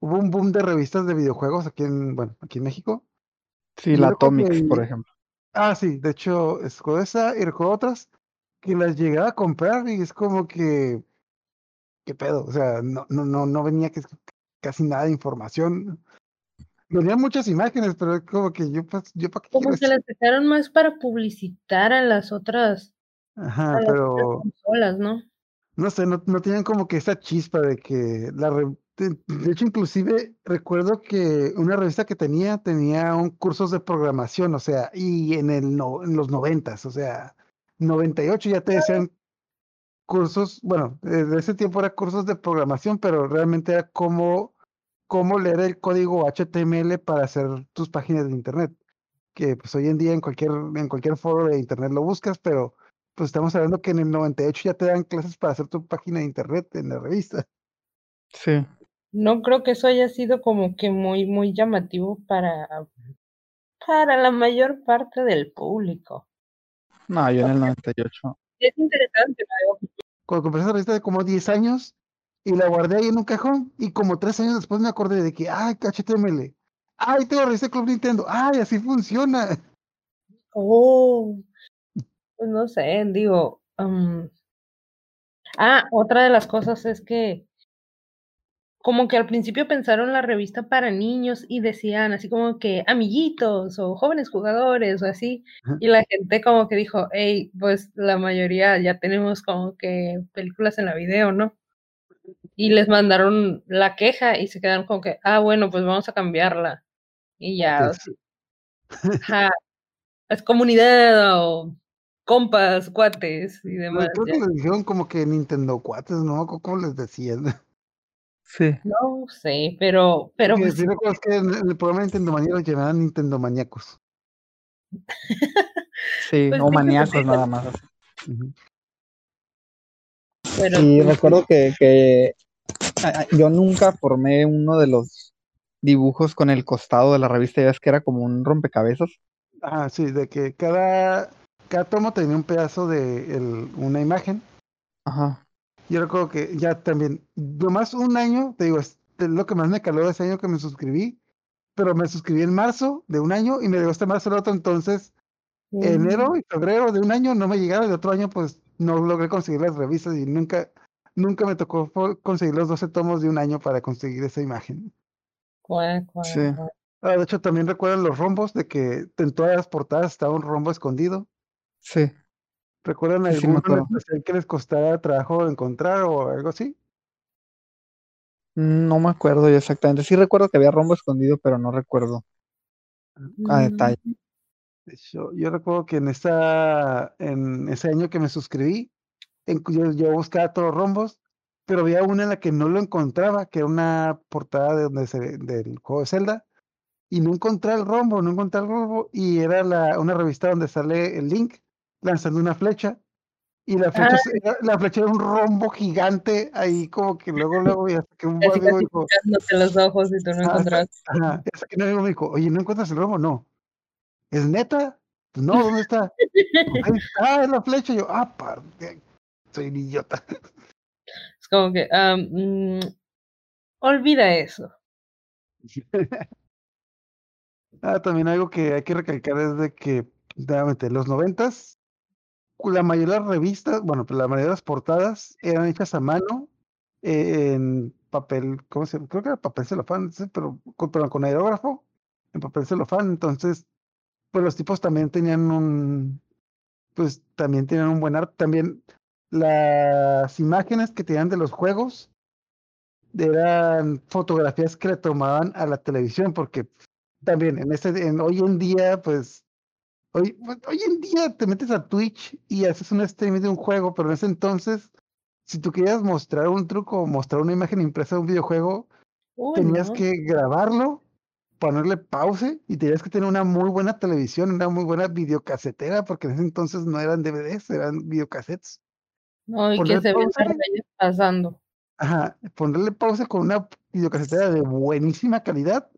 hubo un boom de revistas de videojuegos aquí en, bueno, aquí en México. Sí, Y la Atomics, por ejemplo. Ah, sí, de hecho, es con esa y recuerdo otras que las llegaba a comprar y es como que, ¿qué pedo? O sea, no, no, no, no venía que, casi nada de información. Venían muchas imágenes, pero es como que yo, pues, yo para qué Como que las sacaron más para publicitar a las otras, Ajá, otras pero consolas, ¿no? no sé, no, no tenían como que esa chispa de que la re- de, de hecho, inclusive recuerdo que una revista que tenía tenía un cursos de programación, o sea, y en el no, en los noventas, o sea, 98 ya te decían cursos, bueno, desde ese tiempo era cursos de programación, pero realmente era cómo, cómo leer el código HTML para hacer tus páginas de internet. Que pues hoy en día en cualquier, en cualquier foro de internet lo buscas, pero pues estamos hablando que en el 98 ya te dan clases para hacer tu página de internet en la revista. Sí. No creo que eso haya sido como que muy, muy llamativo para, para la mayor parte del público. No, yo en el 98. Es interesante, ¿no? Cuando compré esa revista de como 10 años y la guardé ahí en un cajón y como 3 años después me acordé de que, ay, HTML, ay, tengo la revista de Club Nintendo, ay, así funciona. Oh, pues no sé, digo. um, Ah, otra de las cosas es que como que al principio pensaron la revista para niños y decían así como que amiguitos o jóvenes jugadores o así, y la gente como que dijo, hey, pues la mayoría ya tenemos como que películas en la video, ¿no? Y les mandaron la queja y se quedaron como que, ah, bueno, pues vamos a cambiarla. Y ya, Pues, es comunidad o compas, cuates y no, demás. creo que les dijeron como que Nintendo cuates, ¿no? ¿Cómo- ¿Cómo les decían? Sí. No sé, pero, pero Porque pues, sí recuerdo que en el programa de Nintendo Manía los llamaban Nintendo Maníacos. Sí, Pues o sí, maníacos pues, nada más. Pero Y sí, recuerdo que, que yo nunca formé uno de los dibujos con el costado de la revista, ya ves que era como un rompecabezas. Ah, sí, de que cada, cada tomo tenía un pedazo de el- una imagen. Ajá. Yo recuerdo que ya también, nomás un año, te digo, es lo que más me caló ese año que me suscribí, pero me suscribí en marzo de un año y me llegó este marzo el otro, entonces enero y febrero de un año no me llegaron, de otro año pues no logré conseguir las revistas y nunca, nunca me tocó conseguir los 12 tomos de un año para conseguir esa imagen. Sí. Ah, de hecho, también recuerdan los rombos de que en todas las portadas estaba un rombo escondido. Sí. ¿Recuerdan Sí, sí acuerdo. especial que les costara trabajo encontrar o algo así? No me acuerdo yo exactamente. Sí recuerdo que había rombo escondido, pero no recuerdo a detalle. De hecho, yo recuerdo que en esa, en ese año que me suscribí, en- yo, yo buscaba todos los rombos, pero había una en la que no lo encontraba, que era una portada de donde se, del juego de Zelda, y no encontré el rombo, no encontré el rombo, y era la, una revista donde sale el Link lanzando una flecha, y la flecha, Ah. era- la flecha era un rombo gigante, ahí como que luego, luego, y hasta que un amigo dijo, los ojos y tú no Ah. Ajá, hasta que un amigo me dijo, oye, ¿no encuentras el rombo? No. ¿Es neta? Pues no, ¿dónde está? "Pues ahí está, es la flecha. Y yo, ah, par- soy un idiota. Es como que, ah, mm, olvida eso. Ah, también algo que hay que recalcar es de que, nuevamente, en los noventas, la mayoría de las revistas, bueno, pues la mayoría de las portadas eran hechas a mano en papel, ¿cómo se llama? Creo que era papel celofán, pero con, con aerógrafo, en papel celofán. Entonces, pues los tipos también tenían un, pues también tenían un buen arte. También las imágenes que tenían de los juegos eran fotografías que le tomaban a la televisión, porque también en este, en, hoy en día, pues, hoy, pues, hoy en día te metes a Twitch y haces un streaming de un juego, pero en ese entonces, si tú querías mostrar un truco o mostrar una imagen impresa de un videojuego, Uy, tenías no. que grabarlo, ponerle pause y tenías que tener una muy buena televisión, una muy buena videocasetera, porque en ese entonces no eran DVDs, eran videocassettes. No, y que se ven las rayas pasando. Ajá, ponerle pausa con una videocasetera de buenísima calidad,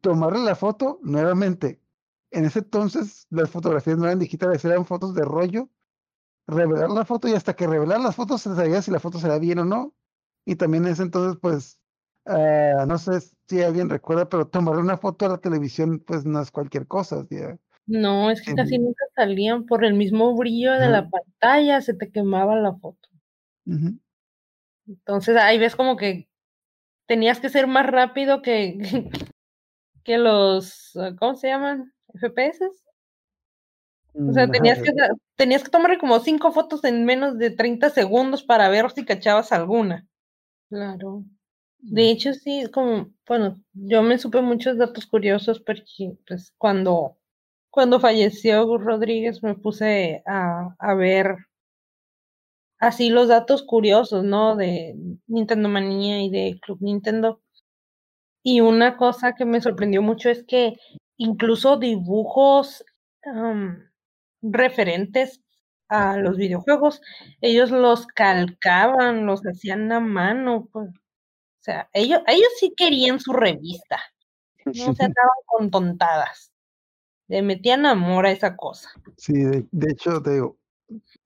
tomarle la foto nuevamente. En ese entonces las fotografías no eran digitales, eran fotos de rollo, revelar la foto y hasta que revelar las fotos se sabía si la foto será bien o no. Y también en ese entonces, pues, ah, no sé si alguien recuerda, pero tomarle una foto a la televisión, pues no es cualquier cosa. No, es que casi nunca salían por el mismo brillo de la pantalla, se te quemaba la foto. Entonces ahí ves como que tenías que ser más rápido que, que los, ah, ¿cómo se llaman? FPS. O sea, Mm, tenías que, tenías que tomarle como cinco fotos en menos de 30 segundos para ver si cachabas alguna. Claro. De hecho, sí, como, bueno, yo me supe muchos datos curiosos porque, pues, cuando, cuando falleció Gus Rodríguez me puse a, a ver así los datos curiosos, ¿no? De Nintendo Manía y de Club Nintendo. Y una cosa que me sorprendió mucho es que incluso dibujos referentes a los videojuegos, ellos los calcaban, los hacían a mano, pues. O sea, ellos, ellos sí querían su revista, no se andaban con tontadas. Le metían amor a esa cosa. Sí, de, de hecho, te digo,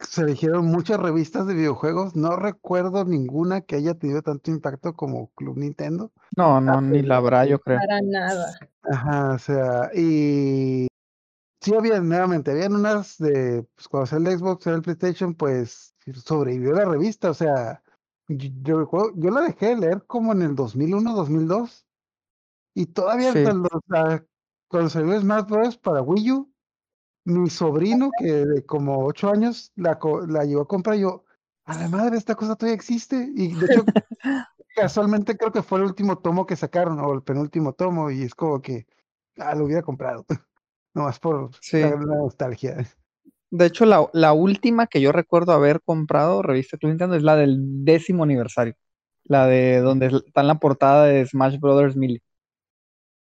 se eligieron muchas revistas de videojuegos. No recuerdo ninguna que haya tenido tanto impacto como Club Nintendo. No, no, ni la habrá, yo creo. Para nada. Ajá, o sea, y sí había, nuevamente, habían unas de, pues cuando salió el Xbox, era el PlayStation, pues sobrevivió la revista, o sea, yo, yo recuerdo- yo la dejé de leer como en el 2001, 2002, y todavía Sí. hasta los- la- cuando salió Smash Bros. para Wii U, mi sobrino, que de como 8 años, la, la llevó a comprar, y yo, a la madre, esta cosa todavía existe, y de hecho, casualmente creo que fue el último tomo que sacaron, o el penúltimo tomo, y es como que, ah, lo hubiera comprado, nomás por Sí. la nostalgia. De hecho, la, la última que yo recuerdo haber comprado, revista Club Nintendo, es la del décimo aniversario. La de donde está en la portada de Smash Brothers Melee.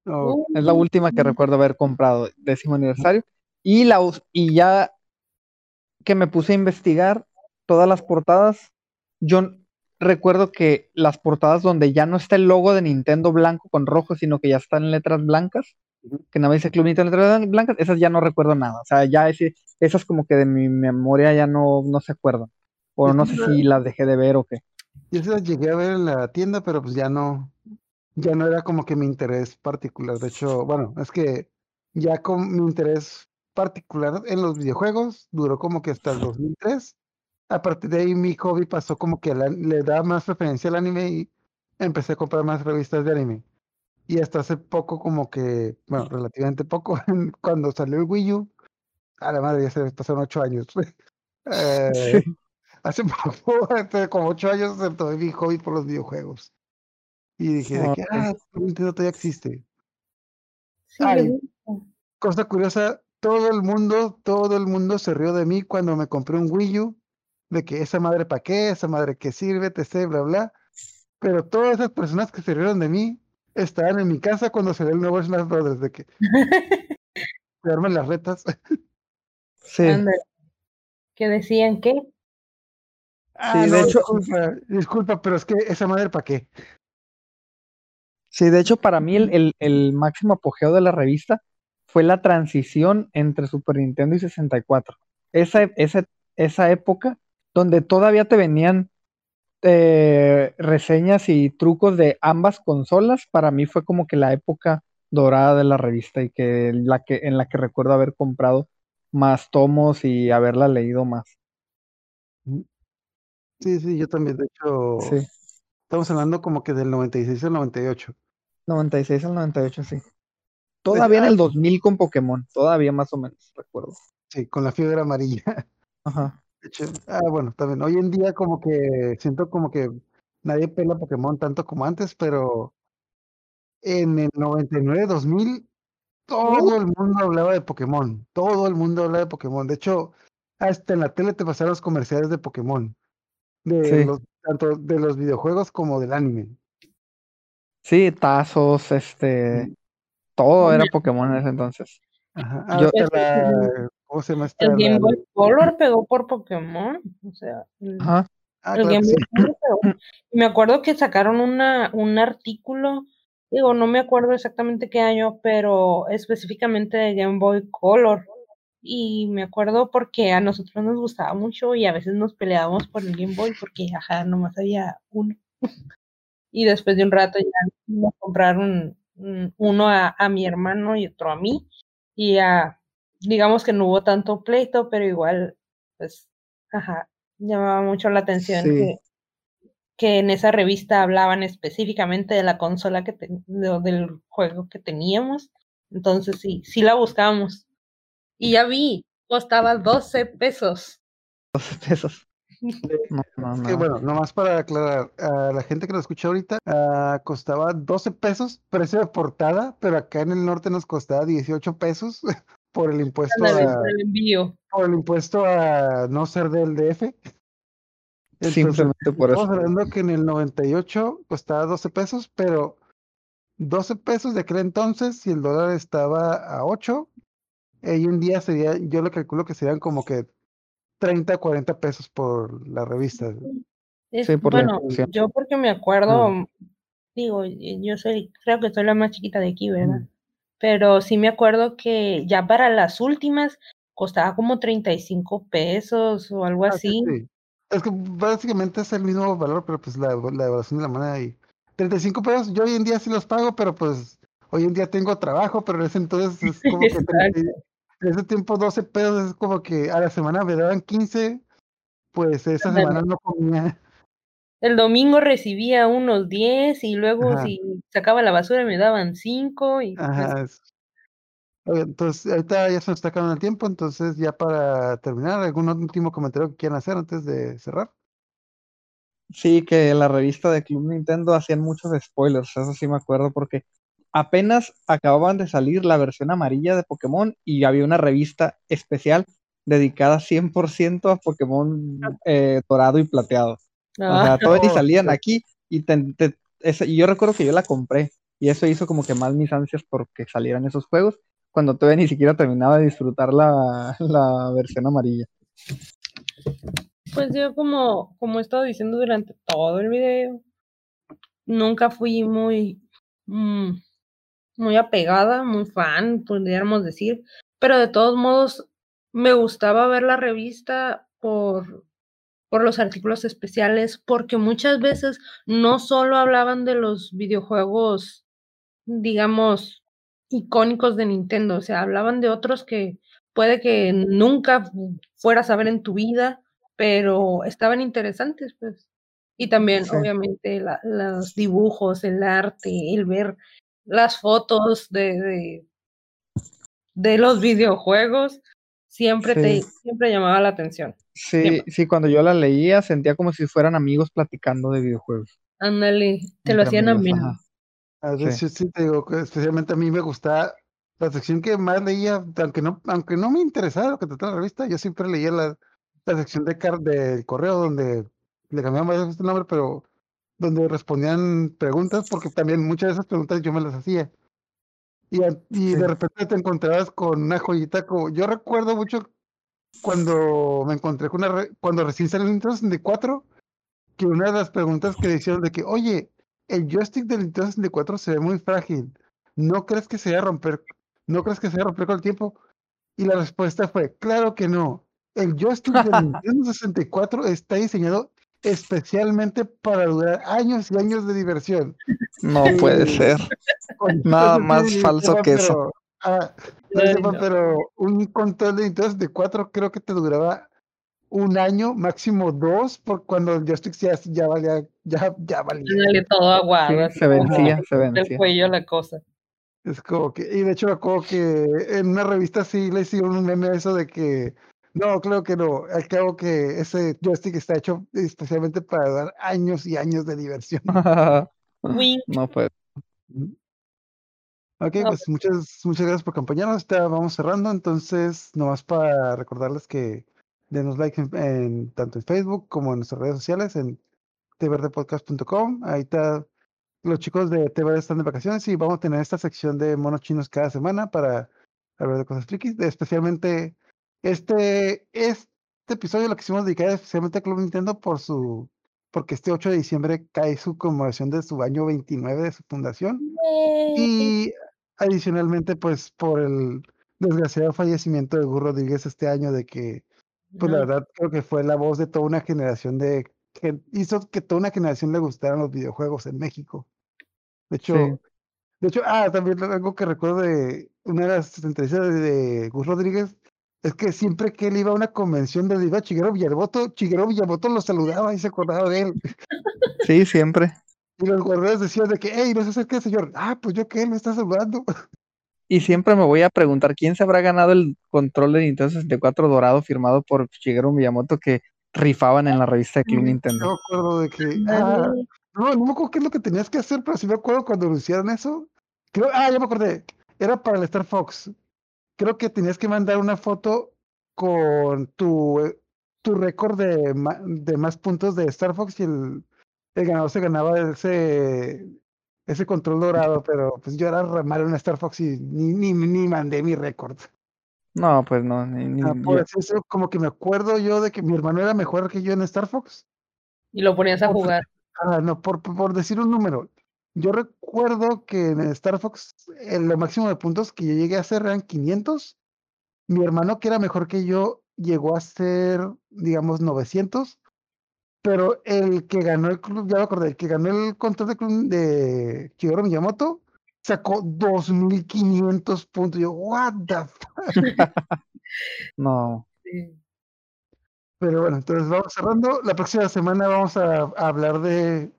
Oh, Es la última que recuerdo haber comprado, décimo aniversario. Y, la, y ya que me puse a investigar todas las portadas, yo recuerdo que las portadas donde ya no está el logo de Nintendo blanco con rojo, sino que ya están en letras blancas, que nada más dice Club Nintendo Letras Blancas, esas ya no recuerdo nada. O sea, ya ese, esas como que de mi memoria ya no, no se acuerdan. O no sé si las dejé de ver o qué. Yo se las llegué a ver en la tienda, pero pues ya no, ya no era como que mi interés particular. De hecho, bueno, es que ya con mi interés particular en los videojuegos duró como que hasta el 2003. A partir de ahí mi hobby pasó como que le da más preferencia al anime y empecé a comprar más revistas de anime. Y hasta hace poco como que, bueno, relativamente poco, cuando salió el Wii U, a la madre ya se pasaron ocho años. eh, hace poco, como ocho años, tomé mi hobby por los videojuegos. Y dije, de que, ah, Nintendo todavía existe. Ay, cosa curiosa, todo el mundo, todo el mundo se rió de mí cuando me compré un Wii U, de que esa madre para qué, esa madre que sirve, sé, bla, bla. Pero todas esas personas que se rieron de mí estaban en mi casa cuando salió el nuevo Smash Brothers, de que se arman las retas. Sí. Que decían que. Ah, sí, de hecho. Disculpa, pero es que esa madre para qué. Sí, de hecho, para mí el, el, máximo apogeo de la revista fue la transición entre Super Nintendo y 64. Esa, esa, esa época donde todavía te venían eh, reseñas y trucos de ambas consolas, para mí fue como que la época dorada de la revista y que, la que en la que recuerdo haber comprado más tomos y haberla leído más. Sí, sí, yo también, de hecho, sí. estamos hablando como que del 96 al 98. 96 al 98, sí. Todavía en el 2000 con Pokémon, todavía más o menos, recuerdo. Sí, con la fiebre amarilla. Ajá. ah, bueno, también. Hoy en día como que siento como que nadie pela Pokémon tanto como antes, pero en el 99, 2000, todo el mundo hablaba de Pokémon. Todo el mundo hablaba de Pokémon. De hecho, hasta en la tele te pasaron los comerciales de Pokémon. De los, tanto de los videojuegos como del anime. Sí, tazos, este, todo era Pokémon en ese entonces. Ajá. Yo, la, ¿Cómo se llama El Game Boy Color pegó por Pokémon. O sea, el, ah, Game Boy Color pegó. Me acuerdo que sacaron una, un artículo, digo, no me acuerdo exactamente qué año, pero específicamente de Game Boy Color. Y me acuerdo porque a nosotros nos gustaba mucho y a veces nos peleábamos por el Game Boy porque, ajá, nomás había uno. y después de un rato ya nos compraron uno a, a mi hermano y otro a mí. Y a digamos que no hubo tanto pleito, pero igual, pues, ajá, llamaba mucho la atención que, que, en esa revista hablaban específicamente de la consola que del juego que teníamos. Entonces sí, sí la buscamos. Y ya vi, costaba 12 pesos. 12 pesos. bueno, nomás para aclarar, a la gente que lo escucha ahorita, uh, costaba 12 pesos, precio de portada, pero acá en el norte nos costaba 18 pesos por el impuesto a, el envío. por el impuesto a no ser del DF. Simplemente por eso. Estamos hablando que en el 98 costaba 12 pesos, pero 12 pesos de aquel entonces, si el dólar estaba a 8, hoy en día sería, yo lo calculo que serían como que 30, 40 pesos por la revista. sí, por bueno, yo porque me acuerdo, digo, yo soy, creo que soy la más chiquita de aquí, ¿verdad? pero sí me acuerdo que ya para las últimas costaba como 35 pesos o algo ah, así. Es que básicamente es el mismo valor, pero pues la, la evaluación de la moneda y 35 pesos, yo hoy en día sí los pago, pero pues hoy en día tengo trabajo, pero en ese entonces es como que en ese tiempo 12 pesos es como que a la semana me daban 15, pues esa semana no comía. El domingo recibía unos 10 y luego si sacaba la basura me daban 5 y pues Ajá. entonces, ahorita ya se nos está acabando el tiempo, entonces ya para terminar, ¿algún último comentario que quieran hacer antes de cerrar? Sí, que la revista de Club Nintendo hacían muchos spoilers, eso sí me acuerdo, porque apenas acababan de salir la versión amarilla de Pokémon y había una revista especial dedicada 100% a Pokémon eh, dorado y plateado. O sea, ah. todos y salían aquí y, yo recuerdo que yo la compré y eso hizo como que más mis ansias porque salieran esos juegos cuando todavía ni siquiera terminaba de disfrutar la, la versión amarilla. Pues yo como, como he estado diciendo durante todo el video, nunca fui muy, mm, muy apegada, muy fan, pudiéramos decir, pero de todos modos me gustaba ver la revista por, por los artículos especiales, porque muchas veces no solo hablaban de los videojuegos, digamos, icónicos de Nintendo, o sea, hablaban de otros que puede que nunca fueras a ver en tu vida, pero estaban interesantes, pues. Y también, obviamente, los dibujos, el arte, el ver las fotos de, de, los videojuegos, siempre te siempre llamaba la atención. Sí, sí, cuando yo la leía sentía como si fueran amigos platicando de videojuegos. Ándale, te lo hacían a mí. A veces sí. te digo, especialmente a mí me gusta la sección que más leía, aunque no, aunque no me interesaba lo que trataba la revista, yo siempre leía la, la sección de car del correo donde le cambiaban varias veces el nombre, pero donde respondían preguntas, porque también muchas de esas preguntas yo me las hacía. Y, y de repente te encontrabas con una joyita como, yo recuerdo mucho cuando me encontré con una, cuando recién salió el Nintendo 64, que una de las preguntas que decían de que, oye, el joystick del Nintendo 64 se ve muy frágil, ¿no crees que se va a romper? ¿No crees que se va a romper con el tiempo? Y la respuesta fue, claro que no. El joystick del Nintendo 64 está diseñado especialmente para durar años y años de diversión. No puede ser. Nada más falso que eso. Ah, pero un control de Nintendo 64 creo que te duraba un año, máximo dos, por cuando el joystick ya, ya valía, ya, ya valía. todo aguado. se vencía, se vencía. El cuello la cosa. Es como que, y de hecho me acuerdo que en una revista sí le hicieron un meme eso de que no, creo que no. Al cabo que ese joystick está hecho especialmente para dar años y años de diversión. no puede. Ok, pues muchas, muchas gracias por acompañarnos. Ya vamos cerrando. Entonces, nomás para recordarles que denos like en, tanto en Facebook como en nuestras redes sociales, en tvrdepodcast.com. Ahí está. Los chicos de TVR están de vacaciones y vamos a tener esta sección de monos chinos cada semana para hablar de cosas frikis, especialmente este, este episodio lo quisimos dedicar especialmente a Club Nintendo por su, porque este 8 de diciembre cae su conmemoración de su año 29 de su fundación. Y adicionalmente, pues, por el desgraciado fallecimiento de Gus Rodríguez este año, de que, pues, la verdad, creo que fue la voz de toda una generación de, que hizo que toda una generación le gustaran los videojuegos en México. De hecho, de hecho, ah, también algo que recuerdo de una de las entrevistas de Gus Rodríguez, es que siempre que él iba a una convención de iba Chiguero Villamoto, Chiguero Villamoto lo saludaba y se acordaba de él. Sí, siempre. Y los guardias decían de que, hey, no se acerque, señor. Ah, pues yo qué, me está saludando. Y siempre me voy a preguntar quién se habrá ganado el control de Nintendo 64 dorado firmado por Shigeru Miyamoto que rifaban en la revista de Club Nintendo. No me acuerdo de que. Ah, no, no me acuerdo qué es lo que tenías que hacer, pero sí me acuerdo cuando anunciaron eso. Creo, ah, ya me acordé. Era para el Star Fox creo que tenías que mandar una foto con tu, eh, tu récord de, de más puntos de Star Fox y el, el ganador se ganaba ese, ese control dorado, pero pues yo era re malo en Star Fox y ni, ni, ni mandé mi récord. No, pues no. Ni, ah, por eso como que me acuerdo yo de que mi hermano era mejor que yo en Star Fox. Y lo ponías a jugar. Ah, no, por, por decir un número. Yo recuerdo que en Star Fox el máximo de puntos que yo llegué a hacer eran 500. Mi hermano, que era mejor que yo, llegó a ser, digamos, 900. Pero el que ganó el club, ya me acordé, el que ganó el control de club de Shigeru Miyamoto sacó 2500 puntos. Yo, what the fuck? no. Pero bueno, entonces vamos cerrando. La próxima semana vamos a, hablar de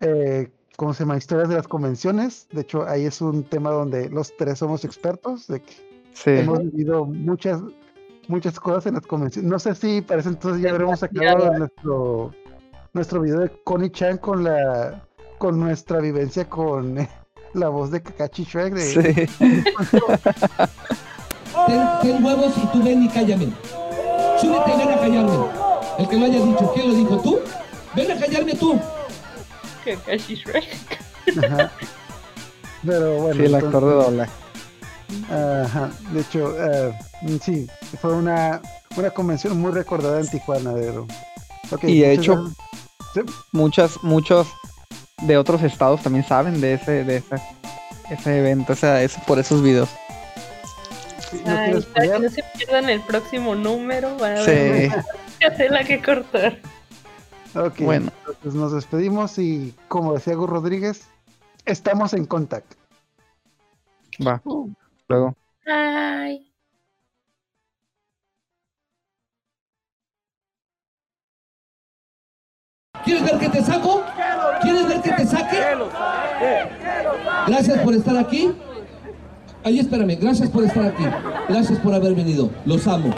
eh, ¿cómo se llama? Historias de las convenciones. De hecho, ahí es un tema donde los tres somos expertos, de que hemos vivido muchas, muchas cosas en las convenciones. No sé si para eso entonces ya habremos sacado nuestro, nuestro video de Connie Chan con la con nuestra vivencia con la voz de Kakashi Shrek. De... Sí. ten, huevos y tú ven y cállame. Súbete y ven a callarme. El que lo haya dicho, ¿quién lo dijo? ¿Tú? Ven a callarme tú. Kakashi Shrek. Pero bueno. Sí, el actor de doblaje. Ajá. De hecho, uh, sí, fue una, una convención muy recordada en Tijuana, de okay, y de hecho, ¿Sí? muchas, muchos de otros estados también saben de ese, de esa ese evento, o sea, es por esos videos. Sí, no Ay, para que no se pierdan el próximo número, van a Sí. mucha tela que cortar. Ok, Bueno. entonces nos despedimos y como decía Gus Rodríguez, estamos en contacto. Va, luego. Ay. ¿Quieres ver que te saco? ¿Quieres ver que te saque? Gracias por estar aquí. Ahí espérame, gracias por estar aquí. Gracias por haber venido. Los amo.